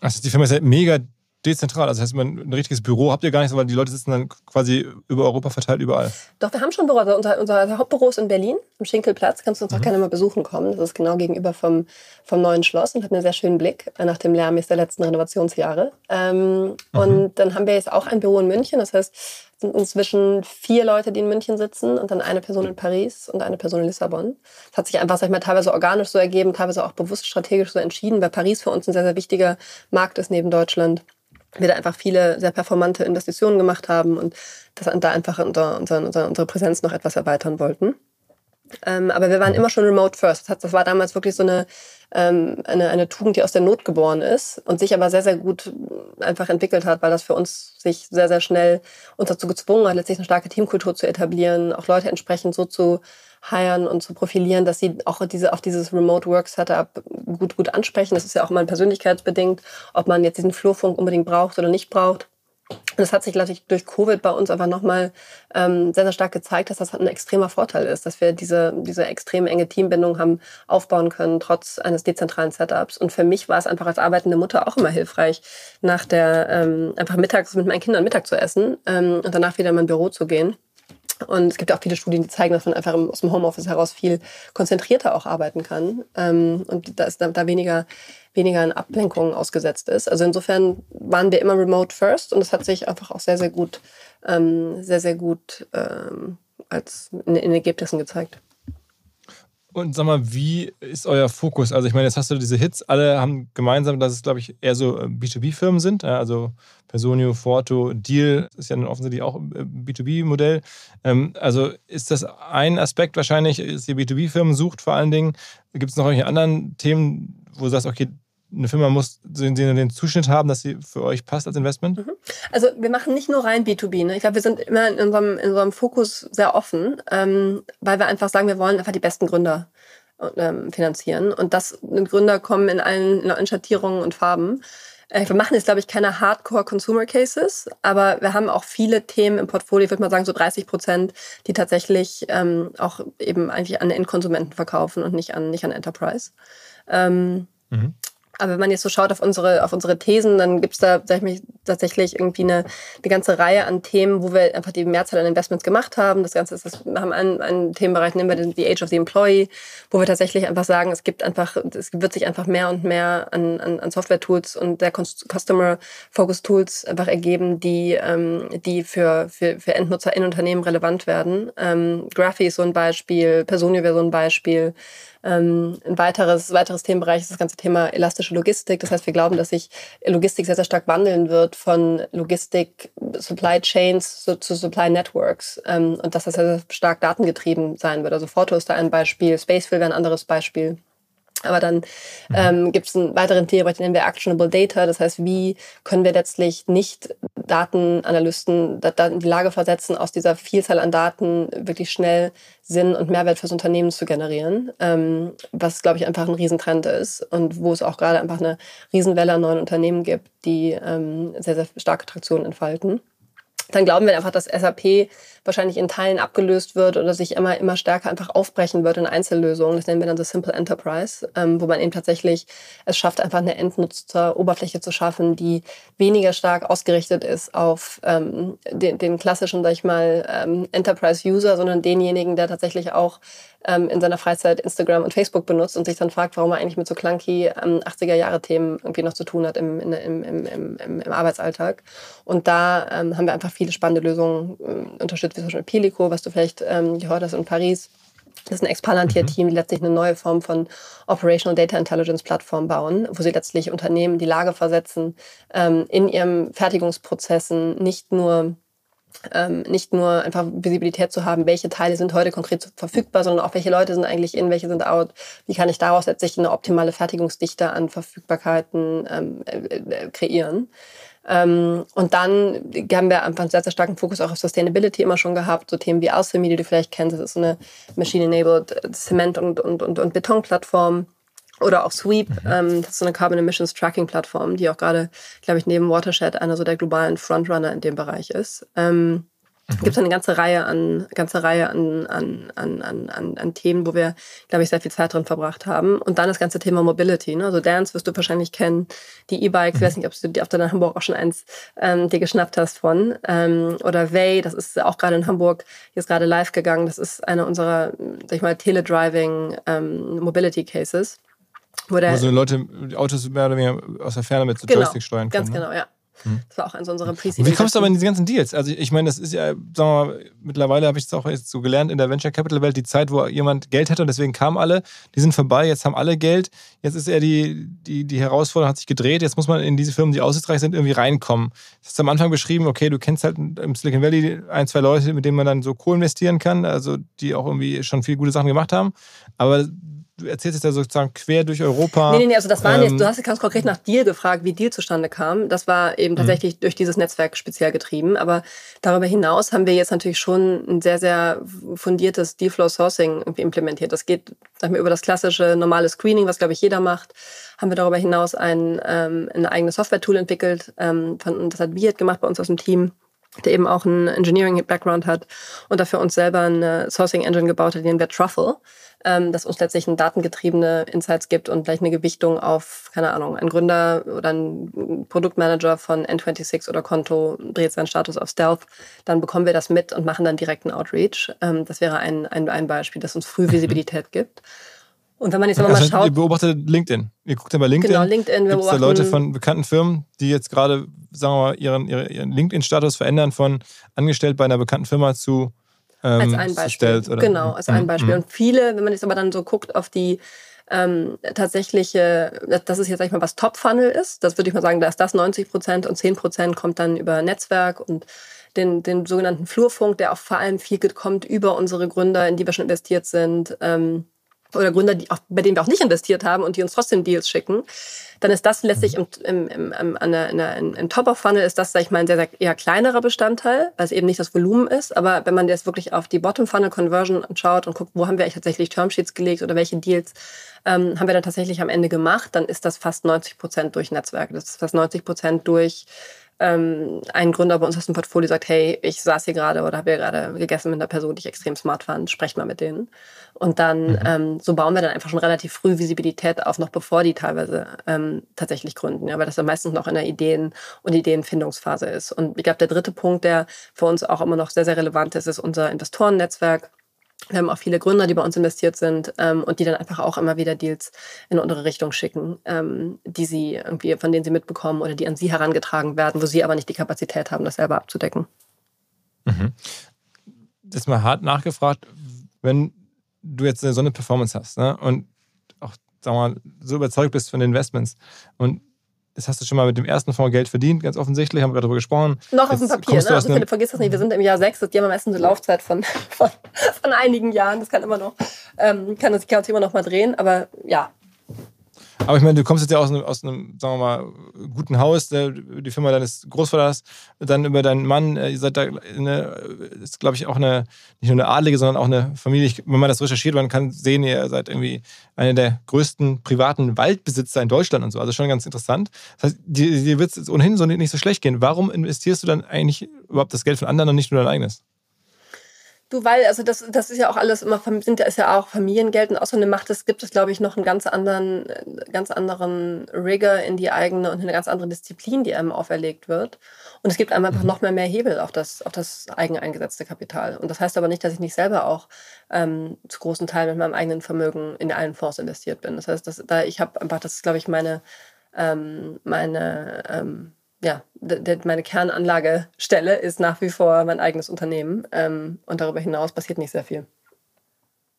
Also die Firma ist ja mega dezentral. Also das heißt, man, ein richtiges Büro habt ihr gar nicht, sondern die Leute sitzen dann quasi über Europa verteilt überall. Doch, wir haben schon Büro. Also unser, unser Hauptbüro ist in Berlin, im Schinkelplatz. Kannst du uns auch mhm. gerne mal besuchen kommen. Das ist genau gegenüber vom, vom neuen Schloss und hat einen sehr schönen Blick nach dem Lärm der letzten Renovationsjahre. Ähm, mhm. Und dann haben wir jetzt auch ein Büro in München. Das heißt, sind inzwischen vier Leute, die in München sitzen und dann eine Person in Paris und eine Person in Lissabon. Das hat sich einfach, sag ich mal, teilweise organisch so ergeben, teilweise auch bewusst strategisch so entschieden, weil Paris für uns ein sehr, sehr wichtiger Markt ist neben Deutschland. Wir da einfach viele sehr performante Investitionen gemacht haben und das da einfach unser, unser, unsere Präsenz noch etwas erweitern wollten. Ähm, aber wir waren immer schon remote first. Das war damals wirklich so eine, ähm, eine, eine Tugend, die aus der Not geboren ist und sich aber sehr, sehr gut einfach entwickelt hat, weil das für uns sich sehr, sehr schnell uns dazu gezwungen hat, letztlich eine starke Teamkultur zu etablieren, auch Leute entsprechend so zu heiren und zu profilieren, dass sie auch diese, auf dieses Remote Work Setup gut, gut ansprechen. Das ist ja auch mal persönlichkeitsbedingt, ob man jetzt diesen Flurfunk unbedingt braucht oder nicht braucht. Das hat sich natürlich durch Covid bei uns aber nochmal ähm, sehr, sehr stark gezeigt, dass das ein extremer Vorteil ist, dass wir diese, diese extrem enge Teambindung haben aufbauen können, trotz eines dezentralen Setups. Und für mich war es einfach als arbeitende Mutter auch immer hilfreich, nach der ähm, einfach mittags mit meinen Kindern Mittag zu essen ähm, und danach wieder in mein Büro zu gehen. Und es gibt auch viele Studien, die zeigen, dass man einfach aus dem Homeoffice heraus viel konzentrierter auch arbeiten kann ähm, und da ist da, weniger weniger in Ablenkungen ausgesetzt ist. Also insofern waren wir immer remote first und es hat sich einfach auch sehr, sehr gut, ähm, sehr, sehr gut ähm, als in, in Ergebnissen gezeigt. Und sag mal, wie ist euer Fokus? Also ich meine, jetzt hast du diese Hits, alle haben gemeinsam, dass es, glaube ich, eher so äh, B2B-Firmen sind. Also Personio, Forto, Deal ist ja offensichtlich auch äh, B2B-Modell. Ähm, also ist das ein Aspekt wahrscheinlich, dass ihr B2B-Firmen sucht vor allen Dingen. Gibt es noch irgendwelche anderen Themen, wo du sagst, okay, eine Firma muss den, den Zuschnitt haben, dass sie für euch passt als Investment? Mhm. Also wir machen nicht nur rein B2B. Ne? Ich glaube, wir sind immer in unserem, in unserem Fokus sehr offen, ähm, weil wir einfach sagen, wir wollen einfach die besten Gründer ähm, finanzieren. Und das Gründer kommen in allen, in Schattierungen und Farben. Äh, wir machen jetzt, glaube ich, keine Hardcore-Consumer-Cases, aber wir haben auch viele Themen im Portfolio, ich würde mal sagen so 30 Prozent, die tatsächlich ähm, auch eben eigentlich an Endkonsumenten verkaufen und nicht an, nicht an Enterprise. Ähm, mhm. Aber wenn man jetzt so schaut auf unsere, auf unsere Thesen, dann gibt's da sag ich mal, tatsächlich irgendwie eine, eine ganze Reihe an Themen, wo wir einfach die Mehrzahl an Investments gemacht haben. Das Ganze ist, das, wir haben einen, einen Themenbereich, nennen wir den The Age of the Employee, wo wir tatsächlich einfach sagen, es gibt einfach, es wird sich einfach mehr und mehr an, an, an Software-Tools und der Customer-Focus-Tools einfach ergeben, die, ähm, die für, für, für Endnutzer in Unternehmen relevant werden. Ähm, Graphy ist so ein Beispiel, Personio wäre so ein Beispiel. Ähm, ein weiteres, weiteres Themenbereich ist das ganze Thema elastische Logistik. Das heißt, wir glauben, dass sich Logistik sehr, sehr stark wandeln wird von Logistik, Supply Chains zu, zu Supply Networks ähm, und dass das sehr, sehr stark datengetrieben sein wird. Also Foto ist da ein Beispiel, Spacefil wäre ein anderes Beispiel. Aber dann mhm. ähm, gibt es einen weiteren Themenbereich, den nennen wir Actionable Data. Das heißt, wie können wir letztlich nicht Datenanalysten in die Lage versetzen, aus dieser Vielzahl an Daten wirklich schnell Sinn und Mehrwert fürs Unternehmen zu generieren, ähm, was, glaube ich, einfach ein Riesentrend ist und wo es auch gerade einfach eine Riesenwelle an neuen Unternehmen gibt, die ähm, sehr, sehr starke Traktion entfalten dann glauben wir einfach, dass SAP wahrscheinlich in Teilen abgelöst wird oder sich immer, immer stärker einfach aufbrechen wird in Einzellösungen. Das nennen wir dann so Simple Enterprise, ähm, wo man eben tatsächlich es schafft, einfach eine Endnutzeroberfläche zu schaffen, die weniger stark ausgerichtet ist auf ähm, den, den klassischen, sag ich mal, ähm, Enterprise-User, sondern denjenigen, der tatsächlich auch ähm, in seiner Freizeit Instagram und Facebook benutzt und sich dann fragt, warum er eigentlich mit so clunky ähm, 80er-Jahre-Themen irgendwie noch zu tun hat im, in, im, im, im Arbeitsalltag. Und da ähm, haben wir einfach viele spannende Lösungen äh, unterstützt, wie zum Beispiel Pelico, was du vielleicht ähm, gehört hast in Paris. Das ist ein Expalantier-Team, die letztlich eine neue Form von Operational Data Intelligence Plattform bauen, wo sie letztlich Unternehmen die Lage versetzen, ähm, in ihren Fertigungsprozessen nicht nur ähm, nicht nur einfach Visibilität zu haben, welche Teile sind heute konkret verfügbar, sondern auch welche Leute sind eigentlich in, welche sind out. Wie kann ich daraus letztlich eine optimale Fertigungsdichte an Verfügbarkeiten ähm, äh, äh, kreieren? Ähm, und dann haben wir einfach einen sehr, sehr starken Fokus auch auf Sustainability immer schon gehabt. So Themen wie Alchemy, die du vielleicht kennst. Das ist so eine Machine-Enabled Zement- und, und, und, und Betonplattform oder auch Sweep, mhm. ähm, das ist so eine Carbon Emissions Tracking Plattform, die auch gerade, glaube ich, neben Watershed einer so der globalen Frontrunner in dem Bereich ist. Ähm, mhm. Gibt es eine ganze Reihe an, ganze Reihe an, an, an, an, an Themen, wo wir, glaube ich, sehr viel Zeit drin verbracht haben. Und dann das ganze Thema Mobility. Ne? Also Dance wirst du wahrscheinlich kennen, die E-Bikes, mhm. ich weiß nicht, ob du die auf der Hamburg auch schon eins ähm, dir geschnappt hast von. Ähm, oder Way, das ist auch gerade in Hamburg, hier ist gerade live gegangen. Das ist eine unserer, sag ich mal, Teledriving ähm, Mobility Cases. Wo, der, wo so Leute Autos mehr oder weniger aus der Ferne mit so genau, Joystick steuern können. Ganz ne? genau, ja. Mhm. Das war auch eins unserer pre Wie kommst du aber in diese ganzen Deals? Also ich meine, das ist ja, sagen wir mal, mittlerweile habe ich es auch jetzt so gelernt in der Venture Capital Welt, die Zeit, wo jemand Geld hatte und deswegen kamen alle, die sind vorbei, jetzt haben alle Geld, jetzt ist eher die, die, die Herausforderung hat sich gedreht, jetzt muss man in diese Firmen, die aussichtsreich sind, irgendwie reinkommen. Du hast am Anfang beschrieben, okay, du kennst halt im Silicon Valley ein, zwei Leute, mit denen man dann so co-investieren kann, also die auch irgendwie schon viele gute Sachen gemacht haben, aber du erzählst jetzt ja sozusagen quer durch Europa. Nee, nee, nee, also das waren ähm, jetzt, du hast ganz konkret nach Deal gefragt, wie Deal zustande kam. Das war eben mhm. tatsächlich mhm. durch dieses Netzwerk speziell getrieben. Aber darüber hinaus haben wir jetzt natürlich schon ein sehr, sehr fundiertes Dealflow Sourcing implementiert. Das geht, sag mal, über das klassische normale Screening, was glaube ich jeder macht. Haben wir darüber hinaus ein, ähm, ein eigenes Software-Tool entwickelt. Ähm, von, das hat Viet gemacht bei uns aus dem Team der eben auch einen Engineering-Background hat und dafür uns selber eine Sourcing-Engine gebaut hat, nennen wir Truffle ähm, das uns letztlich ein datengetriebene Insights gibt und gleich eine Gewichtung auf, keine Ahnung, ein Gründer oder ein Produktmanager von N26 oder Konto dreht seinen Status auf Stealth, dann bekommen wir das mit und machen dann direkten Outreach. Ähm, das wäre ein, ein, ein Beispiel, das uns früh Visibilität gibt. Und wenn man jetzt aber also mal schaut. Ihr beobachtet LinkedIn. Ihr guckt ja bei LinkedIn. Genau, LinkedIn. Gibt es da Leute von bekannten Firmen, die jetzt gerade, sagen wir mal, ihren, ihren LinkedIn-Status verändern von angestellt bei einer bekannten Firma zu ähm, als ein Beispiel. Stellt, genau, als ein mhm, Beispiel. Mhm. Und viele, wenn man jetzt aber dann so guckt auf die ähm, tatsächliche, das ist jetzt sag ich mal, was Top-Funnel ist, das würde ich mal sagen, da ist das 90 Prozent und 10 Prozent kommt dann über Netzwerk und den, den sogenannten Flurfunk, der auch vor allem viel kommt über unsere Gründer, in die wir schon investiert sind. Ähm, oder Gründer, die auch, bei denen wir auch nicht investiert haben und die uns trotzdem Deals schicken, dann ist das letztlich im, im, im, im, an der, der, im Top of Funnel ist das, sag ich mal, ein sehr, sehr eher kleinerer Bestandteil, weil es eben nicht das Volumen ist. Aber wenn man jetzt wirklich auf die Bottom Funnel Conversion schaut und guckt, wo haben wir eigentlich tatsächlich Termsheets gelegt oder welche Deals ähm, haben wir dann tatsächlich am Ende gemacht, dann ist das fast 90 Prozent durch Netzwerke. Das ist fast 90 Prozent durch ähm, ein Gründer bei uns aus dem Portfolio sagt, hey, ich saß hier gerade oder habe hier gerade gegessen mit einer Person, die ich extrem smart fand, sprecht mal mit denen. Und dann, mhm. ähm, so bauen wir dann einfach schon relativ früh Visibilität auf, noch bevor die teilweise ähm, tatsächlich gründen, ja, weil das dann meistens noch in der Ideen- und Ideenfindungsphase ist. Und ich glaube, der dritte Punkt, der für uns auch immer noch sehr, sehr relevant ist, ist unser Investorennetzwerk. Wir haben auch viele Gründer, die bei uns investiert sind ähm, und die dann einfach auch immer wieder Deals in unsere Richtung schicken, ähm, die sie irgendwie, von denen sie mitbekommen oder die an sie herangetragen werden, wo sie aber nicht die Kapazität haben, das selber abzudecken. Mhm. Das ist mal hart nachgefragt, wenn du jetzt so eine Performance hast ne, und auch wir mal, so überzeugt bist von den Investments und das hast du schon mal mit dem ersten Fonds Geld verdient, ganz offensichtlich, haben wir darüber gesprochen. Noch auf dem Papier, ne? Also Philipp, vergiss das nicht, wir sind im Jahr sechs, die haben am besten eine Laufzeit von, von, von, einigen Jahren, das kann immer noch, ähm, kann das, das immer noch mal drehen, aber ja, aber ich meine, du kommst jetzt ja aus einem, aus einem sagen wir mal, guten Haus, die Firma deines Großvaters, dann über deinen Mann, äh, ihr seid da, eine, ist glaube ich auch eine, nicht nur eine adlige, sondern auch eine Familie. wenn man das recherchiert, man kann sehen, ihr seid irgendwie einer der größten privaten Waldbesitzer in Deutschland und so. Also schon ganz interessant. Das heißt, dir, dir wird es ohnehin so nicht so schlecht gehen. Warum investierst du dann eigentlich überhaupt das Geld von anderen und nicht nur dein eigenes? Du, weil, also das, das ist ja auch alles immer, sind ist ja auch Familiengeld und außerdem macht es, gibt es, glaube ich, noch einen ganz anderen, äh, ganz anderen Rigor in die eigene und eine ganz andere Disziplin, die einem auferlegt wird. Und es gibt einem einfach mhm. noch mehr mehr Hebel auf das, auf das eigen eingesetzte Kapital. Und das heißt aber nicht, dass ich nicht selber auch ähm, zu großen Teilen mit meinem eigenen Vermögen in allen Fonds investiert bin. Das heißt, dass, da ich habe einfach, das ist, glaube ich, meine, ähm, meine ähm, ja, meine Kernanlagestelle ist nach wie vor mein eigenes Unternehmen. Ähm, und darüber hinaus passiert nicht sehr viel.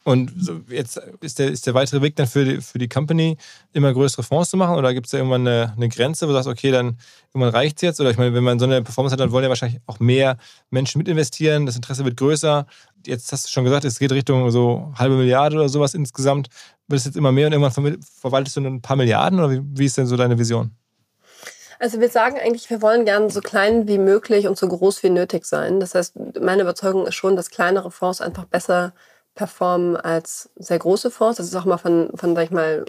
Und jetzt ist der, ist der weitere Weg dann für die, für die Company, immer größere Fonds zu machen? Oder gibt es da irgendwann eine, eine, Grenze, wo du sagst, okay, dann irgendwann reicht es jetzt? Oder ich meine, wenn man so eine Performance hat, dann wollen ja wahrscheinlich auch mehr Menschen mitinvestieren, das Interesse wird größer. Jetzt hast du schon gesagt, es geht Richtung so halbe Milliarde oder sowas insgesamt. Wird es jetzt immer mehr und irgendwann verwaltest du ein paar Milliarden? Oder wie, wie ist denn so deine Vision? Also wir sagen eigentlich, wir wollen gerne so klein wie möglich und so groß wie nötig sein. Das heißt, meine Überzeugung ist schon, dass kleinere Fonds einfach besser performen als sehr große Fonds. Das ist auch mal von, von sag ich mal,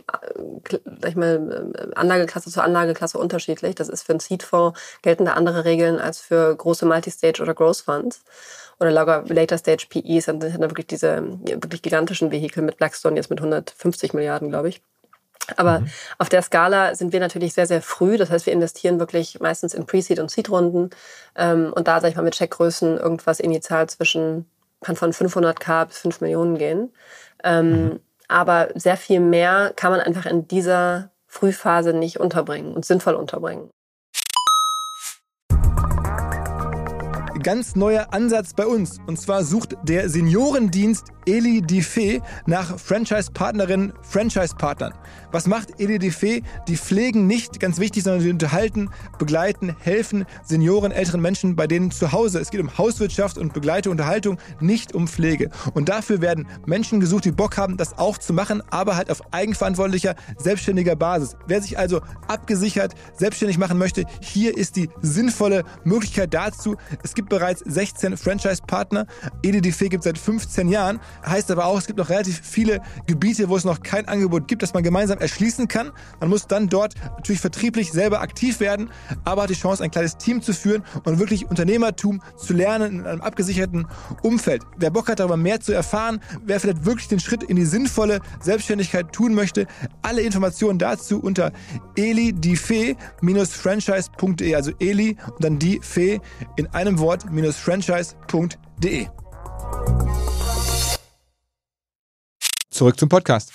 sag ich mal, Anlageklasse zu Anlageklasse unterschiedlich. Das ist für einen Seed-Fonds gelten da andere Regeln als für große Multistage oder Growth Funds oder Later Stage PEs. Dann sind dann wirklich diese wirklich gigantischen Vehikel mit Blackstone jetzt mit 150 Milliarden, glaube ich. Aber mhm. auf der Skala sind wir natürlich sehr, sehr früh. Das heißt, wir investieren wirklich meistens in Pre-Seed- und Seed-Runden. Ähm, und da, sag ich mal, mit Checkgrößen irgendwas initial zwischen, kann von 500k bis 5 Millionen gehen. Ähm, mhm. Aber sehr viel mehr kann man einfach in dieser Frühphase nicht unterbringen und sinnvoll unterbringen. Ganz neuer Ansatz bei uns. Und zwar sucht der Seniorendienst Eli Diffé nach Franchise-Partnerinnen, Franchise-Partnern. Was macht Eli Diffé? Die pflegen nicht, ganz wichtig, sondern sie unterhalten, begleiten, helfen Senioren, älteren Menschen bei denen zu Hause. Es geht um Hauswirtschaft und begleite Unterhaltung, nicht um Pflege. Und dafür werden Menschen gesucht, die Bock haben, das auch zu machen, aber halt auf eigenverantwortlicher, selbstständiger Basis. Wer sich also abgesichert selbstständig machen möchte, hier ist die sinnvolle Möglichkeit dazu. Es gibt bereits 16 Franchise-Partner. EDDF gibt es seit 15 Jahren. Heißt aber auch, es gibt noch relativ viele Gebiete, wo es noch kein Angebot gibt, das man gemeinsam erschließen kann. Man muss dann dort natürlich vertrieblich selber aktiv werden, aber hat die Chance, ein kleines Team zu führen und wirklich Unternehmertum zu lernen in einem abgesicherten Umfeld. Wer Bock hat, darüber mehr zu erfahren, wer vielleicht wirklich den Schritt in die sinnvolle Selbstständigkeit tun möchte, alle Informationen dazu unter elidifee-franchise.de, also Eli und dann die Fee in einem Wort-franchise.de. Zurück zum Podcast.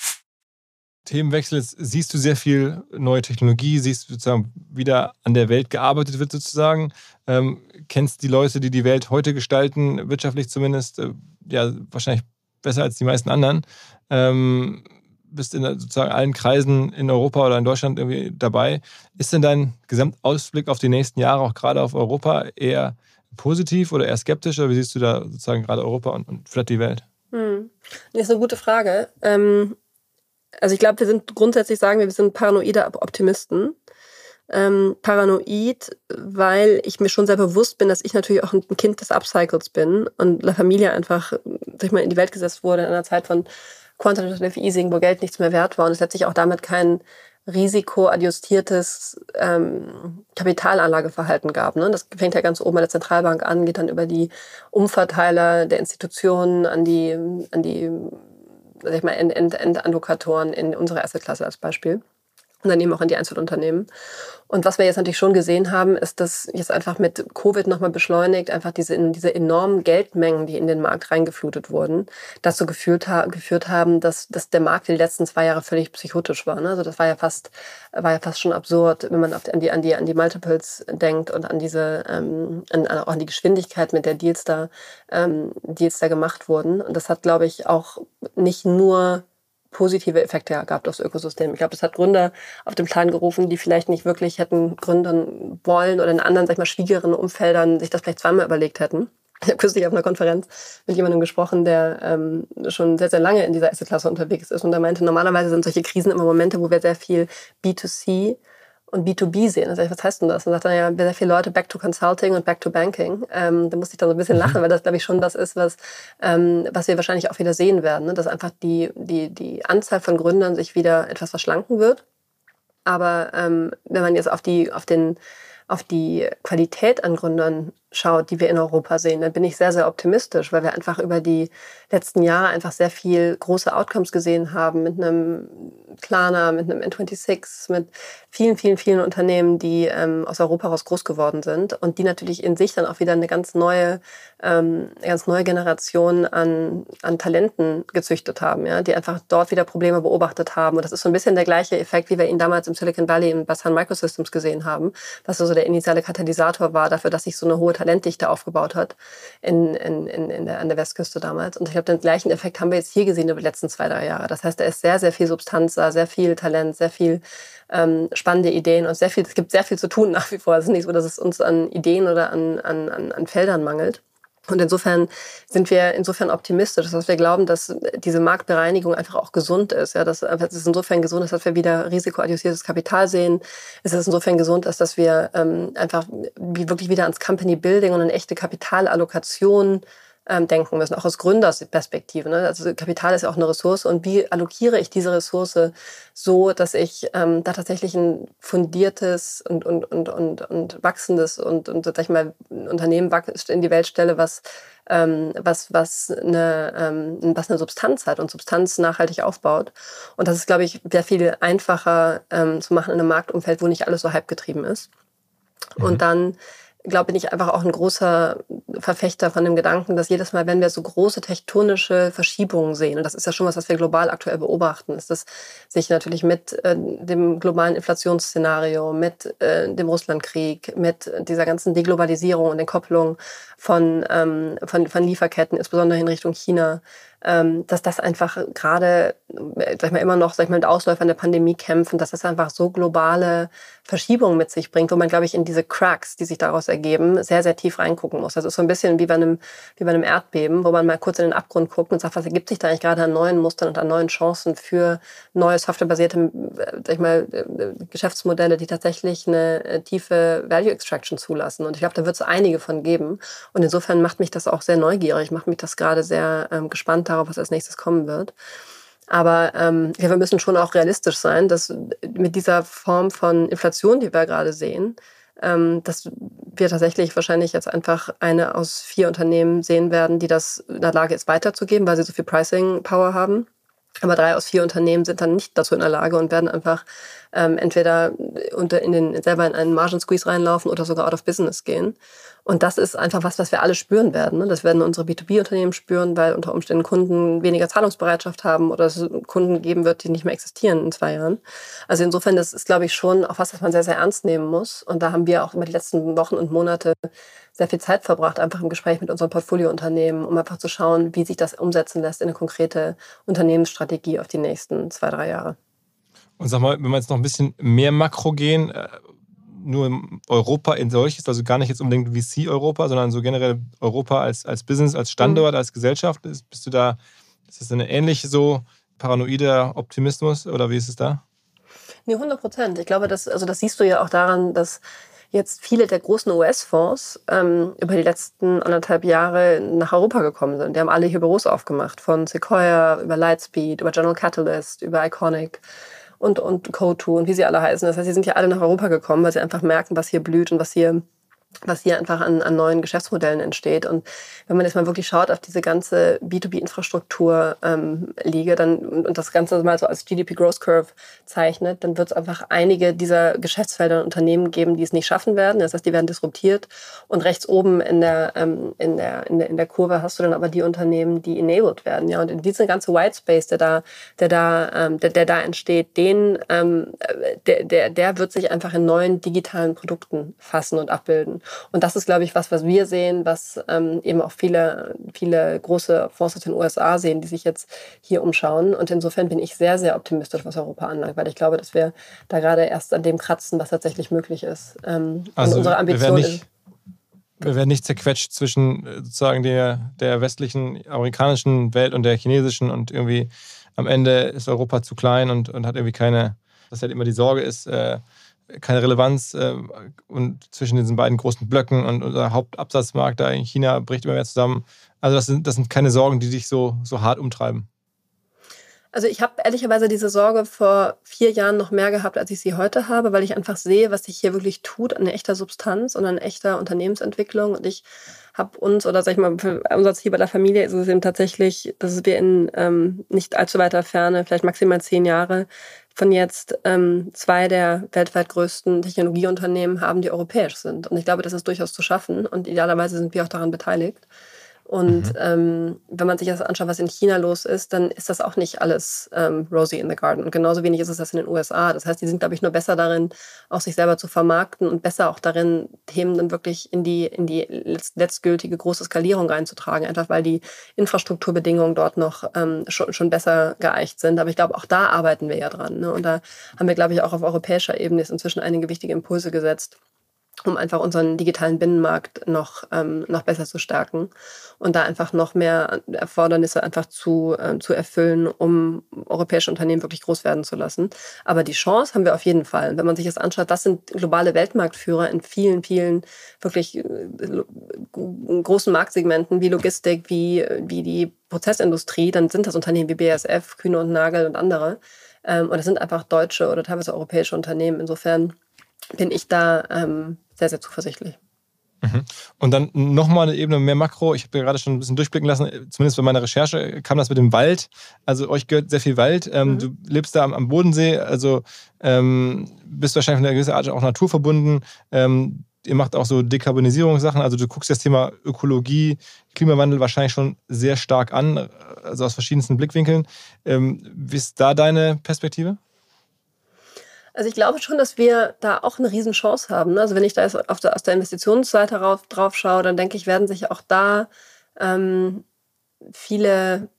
Themenwechsel, siehst du sehr viel neue Technologie, siehst sozusagen wieder an der Welt gearbeitet wird sozusagen, ähm, kennst die Leute, die die Welt heute gestalten, wirtschaftlich zumindest, äh, ja wahrscheinlich besser als die meisten anderen, ähm, bist in sozusagen allen Kreisen in Europa oder in Deutschland irgendwie dabei. Ist denn dein Gesamtausblick auf die nächsten Jahre, auch gerade auf Europa, eher positiv oder eher skeptisch? Oder wie siehst du da sozusagen gerade Europa und, und vielleicht die Welt? Hm. Das ist eine gute Frage. Ähm, also ich glaube, wir sind grundsätzlich sagen wir, wir sind paranoide Optimisten. Ähm, paranoid, weil ich mir schon sehr bewusst bin, dass ich natürlich auch ein Kind des Upcycles bin und La Familia einfach, sag ich mal, in die Welt gesetzt wurde in einer Zeit von Quantitative Easing, wo Geld nichts mehr wert war und es letztlich auch damit kein risikoadjustiertes ähm, Kapitalanlageverhalten gab. Ne? Das fängt ja ganz oben bei der Zentralbank an, geht dann über die Umverteiler der Institutionen an die, an die sag ich mal, Endallokatoren in unserer Assetklasse als Beispiel und dann eben auch in die Einzelunternehmen. Und was wir jetzt natürlich schon gesehen haben, ist, dass jetzt einfach mit Covid nochmal beschleunigt, einfach diese, diese enormen Geldmengen, die in den Markt reingeflutet wurden, dazu geführt, geführt haben, dass, dass der Markt die letzten zwei Jahre völlig psychotisch war. Ne? Also das war ja fast, war ja fast schon absurd, wenn man auf die, an, die, an, die, an die Multiples denkt und an diese, ähm, an, auch an die Geschwindigkeit, mit der Deals da, ähm, Deals da gemacht wurden. Und das hat, glaube ich, auch nicht nur positive Effekte gehabt aufs Ökosystem. Ich glaube, das hat Gründer auf den Plan gerufen, die vielleicht nicht wirklich hätten gründen wollen oder in anderen, sag ich mal, schwierigeren Umfeldern sich das vielleicht zweimal überlegt hätten. Ich habe kürzlich auf einer Konferenz mit jemandem gesprochen, der ähm, schon sehr, sehr lange in dieser Asset-Klasse unterwegs ist und der meinte, normalerweise sind solche Krisen immer Momente, wo wir sehr viel B2C und B2B sehen. Also was heißt denn das? Und sagt dann ja sehr viele Leute back to Consulting und back to Banking. Ähm, da musste ich dann so ein bisschen lachen, weil das glaube ich schon das ist, was ähm, was wir wahrscheinlich auch wieder sehen werden, ne? dass einfach die die die Anzahl von Gründern sich wieder etwas verschlanken wird. Aber ähm, wenn man jetzt auf die auf den auf die Qualität an Gründern schaut, die wir in Europa sehen, dann bin ich sehr, sehr optimistisch, weil wir einfach über die letzten Jahre einfach sehr viel große Outcomes gesehen haben mit einem Klarna, mit einem N26, mit vielen, vielen, vielen Unternehmen, die ähm, aus Europa raus groß geworden sind und die natürlich in sich dann auch wieder eine ganz neue, ähm, eine ganz neue Generation an, an Talenten gezüchtet haben, ja, die einfach dort wieder Probleme beobachtet haben. Und das ist so ein bisschen der gleiche Effekt, wie wir ihn damals im Silicon Valley in Basan Microsystems gesehen haben, was so der initiale Katalysator war dafür, dass sich so eine hohe Talentdichte aufgebaut hat in, in, in der, an der Westküste damals. Und ich glaube, den gleichen Effekt haben wir jetzt hier gesehen über die letzten zwei, drei Jahre. Das heißt, da ist sehr, sehr viel Substanz da, sehr viel Talent, sehr viel ähm, spannende Ideen und sehr viel, es gibt sehr viel zu tun nach wie vor. Es ist nicht so, dass es uns an Ideen oder an, an, an Feldern mangelt. Und insofern sind wir insofern optimistisch, dass wir glauben, dass diese Marktbereinigung einfach auch gesund ist. Ja, dass es insofern gesund ist, dass wir wieder risikoadjustiertes Kapital sehen. Es ist insofern gesund dass wir ähm, einfach wirklich wieder ans Company Building und eine echte Kapitalallokation ähm, denken müssen, auch aus Gründersperspektive. Ne? Also Kapital ist ja auch eine Ressource und wie allokiere ich diese Ressource so, dass ich ähm, da tatsächlich ein fundiertes und, und, und, und, und wachsendes und, und sag ich mal, ein Unternehmen in die Welt stelle, was ähm, was, was, eine, ähm, was eine Substanz hat und Substanz nachhaltig aufbaut. Und das ist, glaube ich, sehr viel einfacher ähm, zu machen in einem Marktumfeld, wo nicht alles so halbgetrieben ist. Mhm. Und dann glaube, bin ich einfach auch ein großer Verfechter von dem Gedanken, dass jedes Mal, wenn wir so große tektonische Verschiebungen sehen, und das ist ja schon was, was wir global aktuell beobachten, ist das sich natürlich mit äh, dem globalen Inflationsszenario, mit äh, dem Russlandkrieg, mit dieser ganzen Deglobalisierung und Entkopplung von, ähm, von, von Lieferketten, insbesondere in Richtung China, dass das einfach gerade, sag ich mal, immer noch, sag ich mal, mit Ausläufern der Pandemie kämpfen, dass das einfach so globale Verschiebungen mit sich bringt, wo man, glaube ich, in diese Cracks, die sich daraus ergeben, sehr, sehr tief reingucken muss. Das ist so ein bisschen wie bei einem, wie bei einem Erdbeben, wo man mal kurz in den Abgrund guckt und sagt, was ergibt sich da eigentlich gerade an neuen Mustern und an neuen Chancen für neue softwarebasierte, sag ich mal, Geschäftsmodelle, die tatsächlich eine äh, tiefe Value Extraction zulassen. Und ich glaube, da wird es einige von geben. Und insofern macht mich das auch sehr neugierig, macht mich das gerade sehr ähm, gespannt darauf, was als nächstes kommen wird. Aber ähm, wir müssen schon auch realistisch sein, dass mit dieser Form von Inflation, die wir gerade sehen, ähm, dass wir tatsächlich wahrscheinlich jetzt einfach eine aus vier Unternehmen sehen werden, die das in der Lage ist, weiterzugeben, weil sie so viel Pricing-Power haben. Aber drei aus vier Unternehmen sind dann nicht dazu in der Lage und werden einfach ähm, entweder unter in den, selber in einen Margin Squeeze reinlaufen oder sogar out of business gehen. Und das ist einfach was, was wir alle spüren werden. Ne? Das werden unsere B2B-Unternehmen spüren, weil unter Umständen Kunden weniger Zahlungsbereitschaft haben oder es Kunden geben wird, die nicht mehr existieren in zwei Jahren. Also insofern, das ist, glaube ich, schon auch was, was man sehr, sehr ernst nehmen muss. Und da haben wir auch über die letzten Wochen und Monate sehr viel Zeit verbracht, einfach im Gespräch mit unseren Portfoliounternehmen, um einfach zu schauen, wie sich das umsetzen lässt in eine konkrete Unternehmensstrategie auf die nächsten zwei, drei Jahre. Und sag mal, wenn wir jetzt noch ein bisschen mehr Makro gehen, äh, nur Europa in solches, also gar nicht jetzt unbedingt VC-Europa, sondern so generell Europa als, als Business, als Standort, mhm. als Gesellschaft, bist du da, ist das eine ähnliche so paranoide Optimismus oder wie ist es da? Nee, 100 Prozent. Ich glaube, das, also das siehst du ja auch daran, dass jetzt viele der großen US-Fonds ähm, über die letzten anderthalb Jahre nach Europa gekommen sind. Die haben alle hier Büros aufgemacht, von Sequoia über Lightspeed, über General Catalyst, über Iconic und, und Co2 und wie sie alle heißen. Das heißt, sie sind ja alle nach Europa gekommen, weil sie einfach merken, was hier blüht und was hier was hier einfach an, an neuen Geschäftsmodellen entsteht. Und wenn man jetzt mal wirklich schaut auf diese ganze B2B-Infrastruktur ähm, liege, dann und das Ganze mal so als GDP Growth Curve zeichnet, dann wird es einfach einige dieser Geschäftsfelder und Unternehmen geben, die es nicht schaffen werden. Das heißt, die werden disruptiert. Und rechts oben in der, ähm, in der, in der, in der Kurve hast du dann aber die Unternehmen, die enabled werden. Ja, und in diesem ganzen White Space, der da, der da, ähm, der, der da entsteht, den, ähm, der, der, der wird sich einfach in neuen digitalen Produkten fassen und abbilden. Und das ist, glaube ich, was, was wir sehen, was ähm, eben auch viele, viele große Fonds aus den USA sehen, die sich jetzt hier umschauen. Und insofern bin ich sehr, sehr optimistisch, was Europa anlangt, weil ich glaube, dass wir da gerade erst an dem kratzen, was tatsächlich möglich ist. Ähm, also unsere Ambition wir nicht, wir werden nicht zerquetscht zwischen äh, sozusagen der, der westlichen, amerikanischen Welt und der chinesischen und irgendwie am Ende ist Europa zu klein und, und hat irgendwie keine, was halt immer die Sorge ist, äh, keine Relevanz äh, und zwischen diesen beiden großen Blöcken und unser Hauptabsatzmarkt da in China bricht immer mehr zusammen. Also das sind, das sind keine Sorgen, die dich so, so hart umtreiben. Also ich habe ehrlicherweise diese Sorge vor vier Jahren noch mehr gehabt, als ich sie heute habe, weil ich einfach sehe, was sich hier wirklich tut an echter Substanz und an echter Unternehmensentwicklung. Und ich habe uns, oder sag ich mal, für unser Ziel bei der Familie ist es eben tatsächlich, dass wir in ähm, nicht allzu weiter Ferne, vielleicht maximal zehn Jahre, von jetzt ähm, zwei der weltweit größten Technologieunternehmen haben, die europäisch sind. Und ich glaube, das ist durchaus zu schaffen und idealerweise sind wir auch daran beteiligt. Und mhm. ähm, wenn man sich das anschaut, was in China los ist, dann ist das auch nicht alles ähm, rosy in the garden. Und genauso wenig ist es das in den USA. Das heißt, die sind, glaube ich, nur besser darin, auch sich selber zu vermarkten und besser auch darin, Themen dann wirklich in die, in die letztgültige große Skalierung reinzutragen. Einfach weil die Infrastrukturbedingungen dort noch ähm, schon, schon besser geeicht sind. Aber ich glaube, auch da arbeiten wir ja dran. Ne? Und da haben wir, glaube ich, auch auf europäischer Ebene inzwischen einige wichtige Impulse gesetzt um einfach unseren digitalen Binnenmarkt noch, ähm, noch besser zu stärken und da einfach noch mehr Erfordernisse einfach zu, äh, zu erfüllen, um europäische Unternehmen wirklich groß werden zu lassen. Aber die Chance haben wir auf jeden Fall. Wenn man sich das anschaut, was sind globale Weltmarktführer in vielen, vielen wirklich äh, großen Marktsegmenten wie Logistik, wie, wie die Prozessindustrie, dann sind das Unternehmen wie BASF, Kühne und Nagel und andere. Ähm, und das sind einfach deutsche oder teilweise europäische Unternehmen. Insofern bin ich da ähm, sehr, sehr zuversichtlich. Mhm. Und dann nochmal eine Ebene mehr Makro. Ich habe ja gerade schon ein bisschen durchblicken lassen, zumindest bei meiner Recherche kam das mit dem Wald. Also euch gehört sehr viel Wald. Ähm, mhm. Du lebst da am, am Bodensee, also ähm, bist wahrscheinlich von einer gewissen Art auch naturverbunden. Ähm, ihr macht auch so Dekarbonisierungssachen, also du guckst das Thema Ökologie, Klimawandel wahrscheinlich schon sehr stark an, also aus verschiedensten Blickwinkeln. Ähm, wie ist da deine Perspektive? Also ich glaube schon, dass wir da auch eine Riesenchance haben. Ne? Also wenn ich da jetzt auf der, aus der Investitionsseite drauf, drauf schaue, dann denke ich, werden sich auch da ähm, viele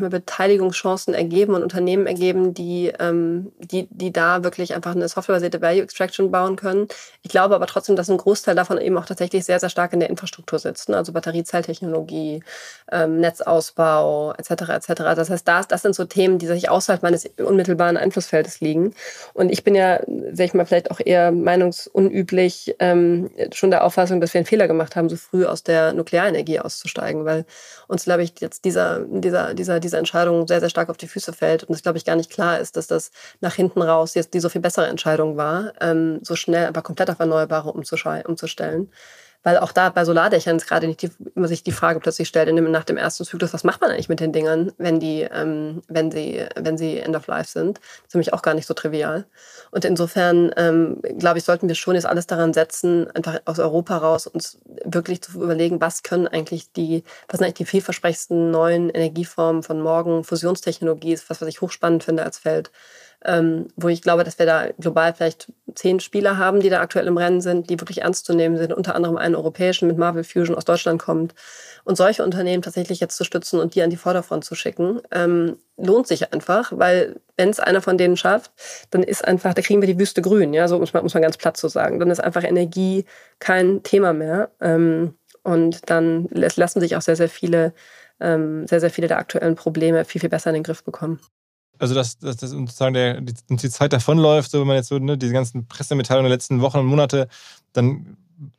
mal, Beteiligungschancen ergeben und Unternehmen ergeben, die, ähm, die, die da wirklich einfach eine softwarebasierte Value Extraction bauen können. Ich glaube aber trotzdem, dass ein Großteil davon eben auch tatsächlich sehr, sehr stark in der Infrastruktur sitzt. Ne? Also Batteriezelltechnologie, ähm, Netzausbau etc. etc. Das heißt, das, das sind so Themen, die sich außerhalb meines unmittelbaren Einflussfeldes liegen. Und ich bin ja, sag ich mal, vielleicht auch eher meinungsunüblich ähm, schon der Auffassung, dass wir einen Fehler gemacht haben, so früh aus der Nuklearenergie auszusteigen, weil uns, glaube ich, jetzt dieser, dieser, dieser, dieser Entscheidung sehr, sehr stark auf die Füße fällt und es, glaube ich, gar nicht klar ist, dass das nach hinten raus jetzt die so viel bessere Entscheidung war, ähm, so schnell aber komplett auf Erneuerbare umzustellen. Weil auch da bei Solardächern ist gerade nicht die, immer sich die Frage plötzlich stellt, nach dem ersten Zyklus, was macht man eigentlich mit den Dingern, wenn die, ähm, wenn sie, wenn sie End of Life sind? Das ist nämlich auch gar nicht so trivial. Und insofern, ähm, glaube ich, sollten wir schon jetzt alles daran setzen, einfach aus Europa raus uns wirklich zu überlegen, was können eigentlich die, was sind eigentlich die vielversprechendsten neuen Energieformen von morgen, Fusionstechnologie ist was, was ich hochspannend finde als Feld ähm, wo ich glaube, dass wir da global vielleicht zehn Spieler haben, die da aktuell im Rennen sind, die wirklich ernst zu nehmen sind, unter anderem einen europäischen mit Marvel Fusion aus Deutschland kommt. Und solche Unternehmen tatsächlich jetzt zu stützen und die an die Vorderfront zu schicken, ähm, lohnt sich einfach, weil wenn es einer von denen schafft, dann ist einfach, da kriegen wir die Wüste grün, ja, so muss man, muss man ganz platt so sagen. Dann ist einfach Energie kein Thema mehr. Ähm, und dann lassen sich auch sehr, sehr viele, ähm, sehr, sehr viele der aktuellen Probleme viel, viel besser in den Griff bekommen also dass, dass, dass sozusagen der, die, die Zeit davonläuft, so wenn man jetzt so ne, diese ganzen Pressemitteilungen der letzten Wochen und Monate, dann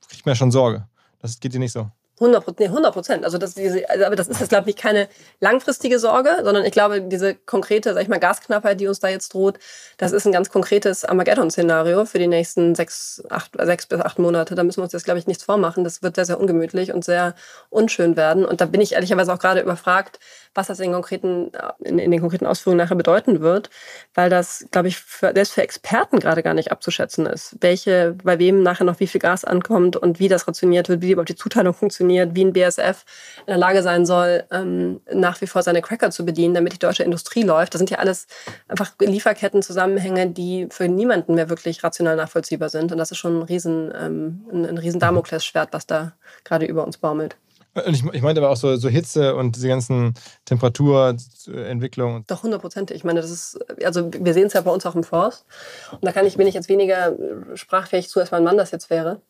kriegt man ja schon Sorge. Das geht dir nicht so. 100 nee, 100 Prozent. Also das, diese, also, aber das ist jetzt, glaube ich, keine langfristige Sorge, sondern ich glaube, diese konkrete, sag ich mal, Gasknappheit, die uns da jetzt droht, das ist ein ganz konkretes Armageddon-Szenario für die nächsten sechs, acht, sechs bis acht Monate. Da müssen wir uns jetzt, glaube ich, nichts vormachen. Das wird sehr, sehr ungemütlich und sehr unschön werden. Und da bin ich ehrlicherweise auch gerade überfragt, was das in, konkreten, in, in den konkreten Ausführungen nachher bedeuten wird, weil das, glaube ich, für, selbst für Experten gerade gar nicht abzuschätzen ist, welche, bei wem nachher noch wie viel Gas ankommt und wie das rationiert wird, wie überhaupt die Zuteilung funktioniert, wie ein BSF in der Lage sein soll, ähm, nach wie vor seine Cracker zu bedienen, damit die deutsche Industrie läuft. Das sind ja alles einfach Lieferketten-Zusammenhänge, die für niemanden mehr wirklich rational nachvollziehbar sind. Und das ist schon ein riesen, ähm, ein, ein riesen Damoklesschwert, was da gerade über uns baumelt. Ich, ich meinte aber auch so, so Hitze und diese ganzen Temperaturentwicklungen. Doch, hundertprozentig. Ich meine, das ist, also wir sehen es ja bei uns auch im Forst. Und da kann ich, bin ich jetzt weniger sprachfähig zu, als mein Mann das jetzt wäre.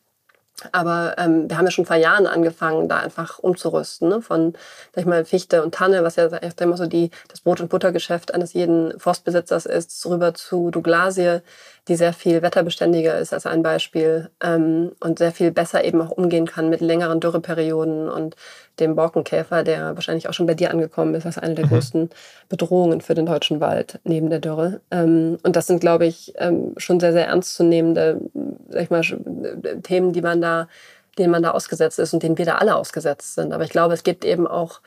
Aber ähm, wir haben ja schon vor Jahren angefangen, da einfach umzurüsten. Ne? Von, sag ich mal, Fichte und Tanne, was ja immer so die, das Brot- und Buttergeschäft eines jeden Forstbesitzers ist, rüber zu Douglasie, die sehr viel wetterbeständiger ist als ein Beispiel ähm, und sehr viel besser eben auch umgehen kann mit längeren Dürreperioden und dem Borkenkäfer, der wahrscheinlich auch schon bei dir angekommen ist, als eine der mhm. größten Bedrohungen für den deutschen Wald neben der Dürre. Ähm, und das sind, glaube ich, ähm, schon sehr, sehr ernstzunehmende sag ich mal, Themen, die man da, denen man da ausgesetzt ist und denen wir da alle ausgesetzt sind. Aber ich glaube, es gibt eben auch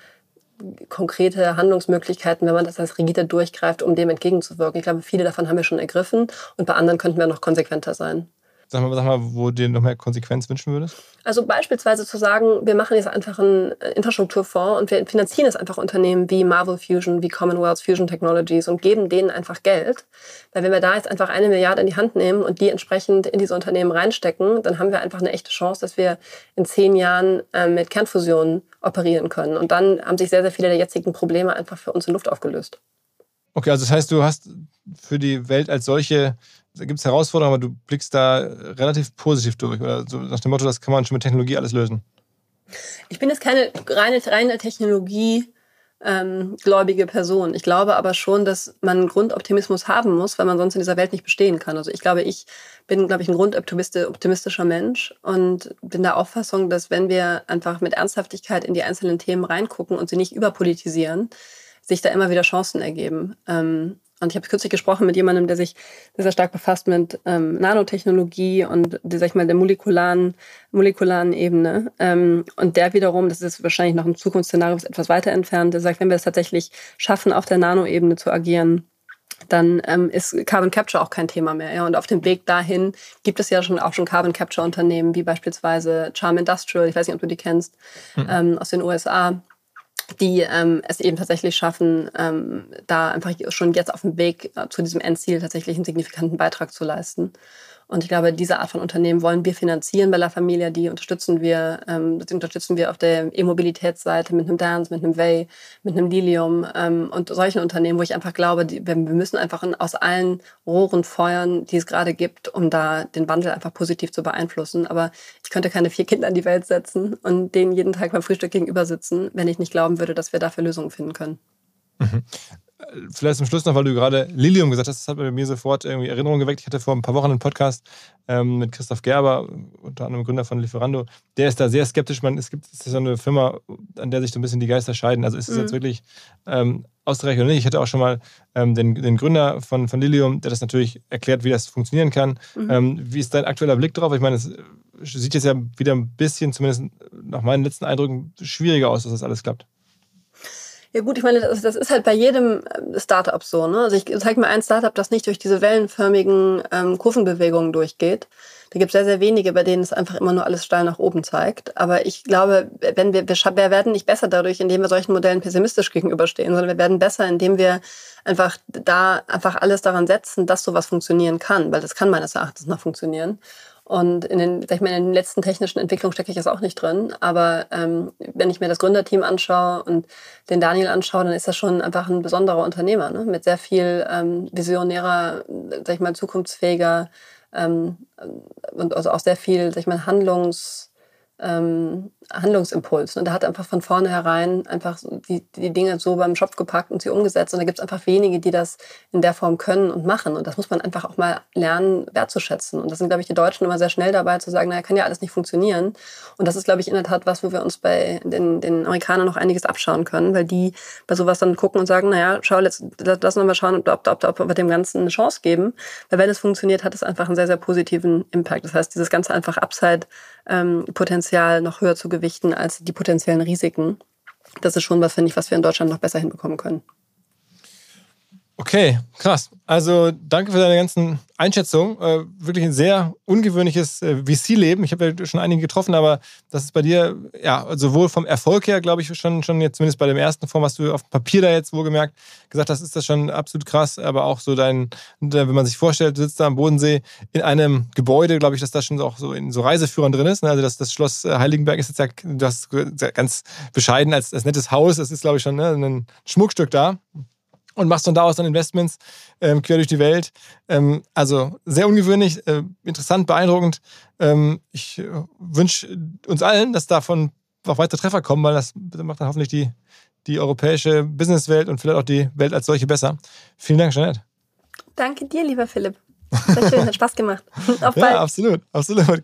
konkrete Handlungsmöglichkeiten, wenn man das als rigide durchgreift, um dem entgegenzuwirken. Ich glaube, viele davon haben wir schon ergriffen und bei anderen könnten wir noch konsequenter sein. Sag mal, sag mal, wo du dir noch mehr Konsequenz wünschen würdest? Also beispielsweise zu sagen, wir machen jetzt einfach einen Infrastrukturfonds und wir finanzieren jetzt einfach Unternehmen wie Marvel Fusion, wie Commonwealth Fusion Technologies und geben denen einfach Geld. Weil wenn wir da jetzt einfach eine Milliarde in die Hand nehmen und die entsprechend in diese Unternehmen reinstecken, dann haben wir einfach eine echte Chance, dass wir in zehn Jahren äh, mit Kernfusion operieren können. Und dann haben sich sehr, sehr viele der jetzigen Probleme einfach für uns in Luft aufgelöst. Okay, also das heißt, du hast für die Welt als solche da gibt es Herausforderungen, aber du blickst da relativ positiv durch. Oder so nach dem Motto, das kann man schon mit Technologie alles lösen. Ich bin jetzt keine reine, reine Technologie. Ähm, Person. Ich glaube aber schon, dass man einen Grundoptimismus haben muss, weil man sonst in dieser Welt nicht bestehen kann. Also ich glaube, ich bin, glaube ich, ein grundoptimistischer Mensch und bin der Auffassung, dass wenn wir einfach mit Ernsthaftigkeit in die einzelnen Themen reingucken und sie nicht überpolitisieren, sich da immer wieder Chancen ergeben. Ähm, und ich habe kürzlich gesprochen mit jemandem, der sich sehr, stark befasst mit ähm, Nanotechnologie und die, sag ich mal, der molekularen, molekularen Ebene. Ähm, und der wiederum, das ist wahrscheinlich noch ein Zukunftsszenario, was etwas weiter entfernt, der sagt, wenn wir es tatsächlich schaffen, auf der Nanoebene zu agieren, dann ähm, ist Carbon Capture auch kein Thema mehr. Ja? Und auf dem Weg dahin gibt es ja schon auch schon Carbon Capture Unternehmen, wie beispielsweise Charm Industrial, ich weiß nicht, ob du die kennst, mhm. ähm, aus den USA die ähm, es eben tatsächlich schaffen, ähm, da einfach schon jetzt auf dem Weg äh, zu diesem Endziel tatsächlich einen signifikanten Beitrag zu leisten. Und ich glaube, diese Art von Unternehmen wollen wir finanzieren bei La Familia. Die unterstützen wir, ähm, die unterstützen wir auf der E-Mobilitätsseite mit einem Dance, mit einem Way, mit einem Lilium ähm, und solchen Unternehmen, wo ich einfach glaube, die, wir müssen einfach aus allen Rohren feuern, die es gerade gibt, um da den Wandel einfach positiv zu beeinflussen. Aber ich könnte keine vier Kinder in die Welt setzen und denen jeden Tag beim Frühstück gegenüber sitzen, wenn ich nicht glauben würde, dass wir dafür Lösungen finden können. Mhm vielleicht zum Schluss noch, weil du gerade Lilium gesagt hast, das hat bei mir sofort irgendwie Erinnerungen geweckt. Ich hatte vor ein paar Wochen einen Podcast ähm, mit Christoph Gerber, unter anderem Gründer von Lieferando. Der ist da sehr skeptisch. Man, es gibt es so eine Firma, an der sich so ein bisschen die Geister scheiden. Also ist es mhm. jetzt wirklich ähm, ausreichend oder nicht? Ich hatte auch schon mal ähm, den, den Gründer von, von Lilium, der das natürlich erklärt, wie das funktionieren kann. Mhm. Ähm, wie ist dein aktueller Blick drauf? Ich meine, es sieht jetzt ja wieder ein bisschen, zumindest nach meinen letzten Eindrücken, schwieriger aus, dass das alles klappt. Ja gut, ich meine, das, das ist halt bei jedem äh, Startup so. Ne? Also ich zeige mir ein Startup, das nicht durch diese wellenförmigen ähm, Kurvenbewegungen durchgeht. Da gibt es sehr, sehr wenige, bei denen es einfach immer nur alles steil nach oben zeigt. Aber ich glaube, wenn wir, wir, wir werden nicht besser dadurch, indem wir solchen Modellen pessimistisch gegenüberstehen, sondern wir werden besser, indem wir einfach da einfach alles daran setzen, dass sowas funktionieren kann, weil das kann meines Erachtens noch funktionieren. Und in den, sag ich mal, in den letzten technischen Entwicklungen stecke ich jetzt auch nicht drin. Aber ähm, wenn ich mir das Gründerteam anschaue und den Daniel anschaue, dann ist das schon einfach ein besonderer Unternehmer, ne? mit sehr viel ähm, visionärer, sag ich mal, zukunftsfähiger ähm, und also auch sehr viel, sag ich mal, Handlungs ähm, Handlungsimpuls. Und er hat einfach von vornherein einfach die, die Dinge so beim Shop gepackt und sie umgesetzt. Und da gibt es einfach wenige, die das in der Form können und machen. Und das muss man einfach auch mal lernen, wertzuschätzen. Und das sind, glaube ich, die Deutschen immer sehr schnell dabei zu sagen, naja, kann ja alles nicht funktionieren. Und das ist, glaube ich, in der Tat was, wo wir uns bei den, den Amerikanern noch einiges abschauen können, weil die bei sowas dann gucken und sagen, naja, schau, lass, lass uns mal schauen, ob, ob, ob, ob wir dem Ganzen eine Chance geben. Weil wenn es funktioniert, hat es einfach einen sehr, sehr positiven Impact. Das heißt, dieses ganze einfach Upside-Potenzial ähm, noch höher zu gewichten als die potenziellen Risiken. Das ist schon was, finde ich, was wir in Deutschland noch besser hinbekommen können. Okay, krass. Also danke für deine ganzen Einschätzungen. Äh, wirklich ein sehr ungewöhnliches äh, VC-Leben. Ich habe ja schon einige getroffen, aber das ist bei dir, ja, sowohl vom Erfolg her, glaube ich, schon, schon jetzt zumindest bei dem ersten Form, was du auf dem Papier da jetzt wohlgemerkt gesagt hast, ist das schon absolut krass. Aber auch so dein, wenn man sich vorstellt, du sitzt da am Bodensee in einem Gebäude, glaube ich, dass das schon auch so in so Reiseführern drin ist. Ne? Also das, das Schloss äh, Heiligenberg ist jetzt ja das ganz bescheiden als, als nettes Haus. Das ist, glaube ich, schon ne, ein Schmuckstück da und machst von da aus dann Investments ähm, quer durch die Welt. Ähm, also sehr ungewöhnlich, äh, interessant, beeindruckend. Ähm, ich äh, wünsche uns allen, dass davon auch weitere Treffer kommen, weil das macht dann hoffentlich die, die europäische Businesswelt und vielleicht auch die Welt als solche besser. Vielen Dank, Jeanette. Danke dir, lieber Philipp. Sehr schön, hat Spaß gemacht. Auf bald. Ja, absolut, absolut.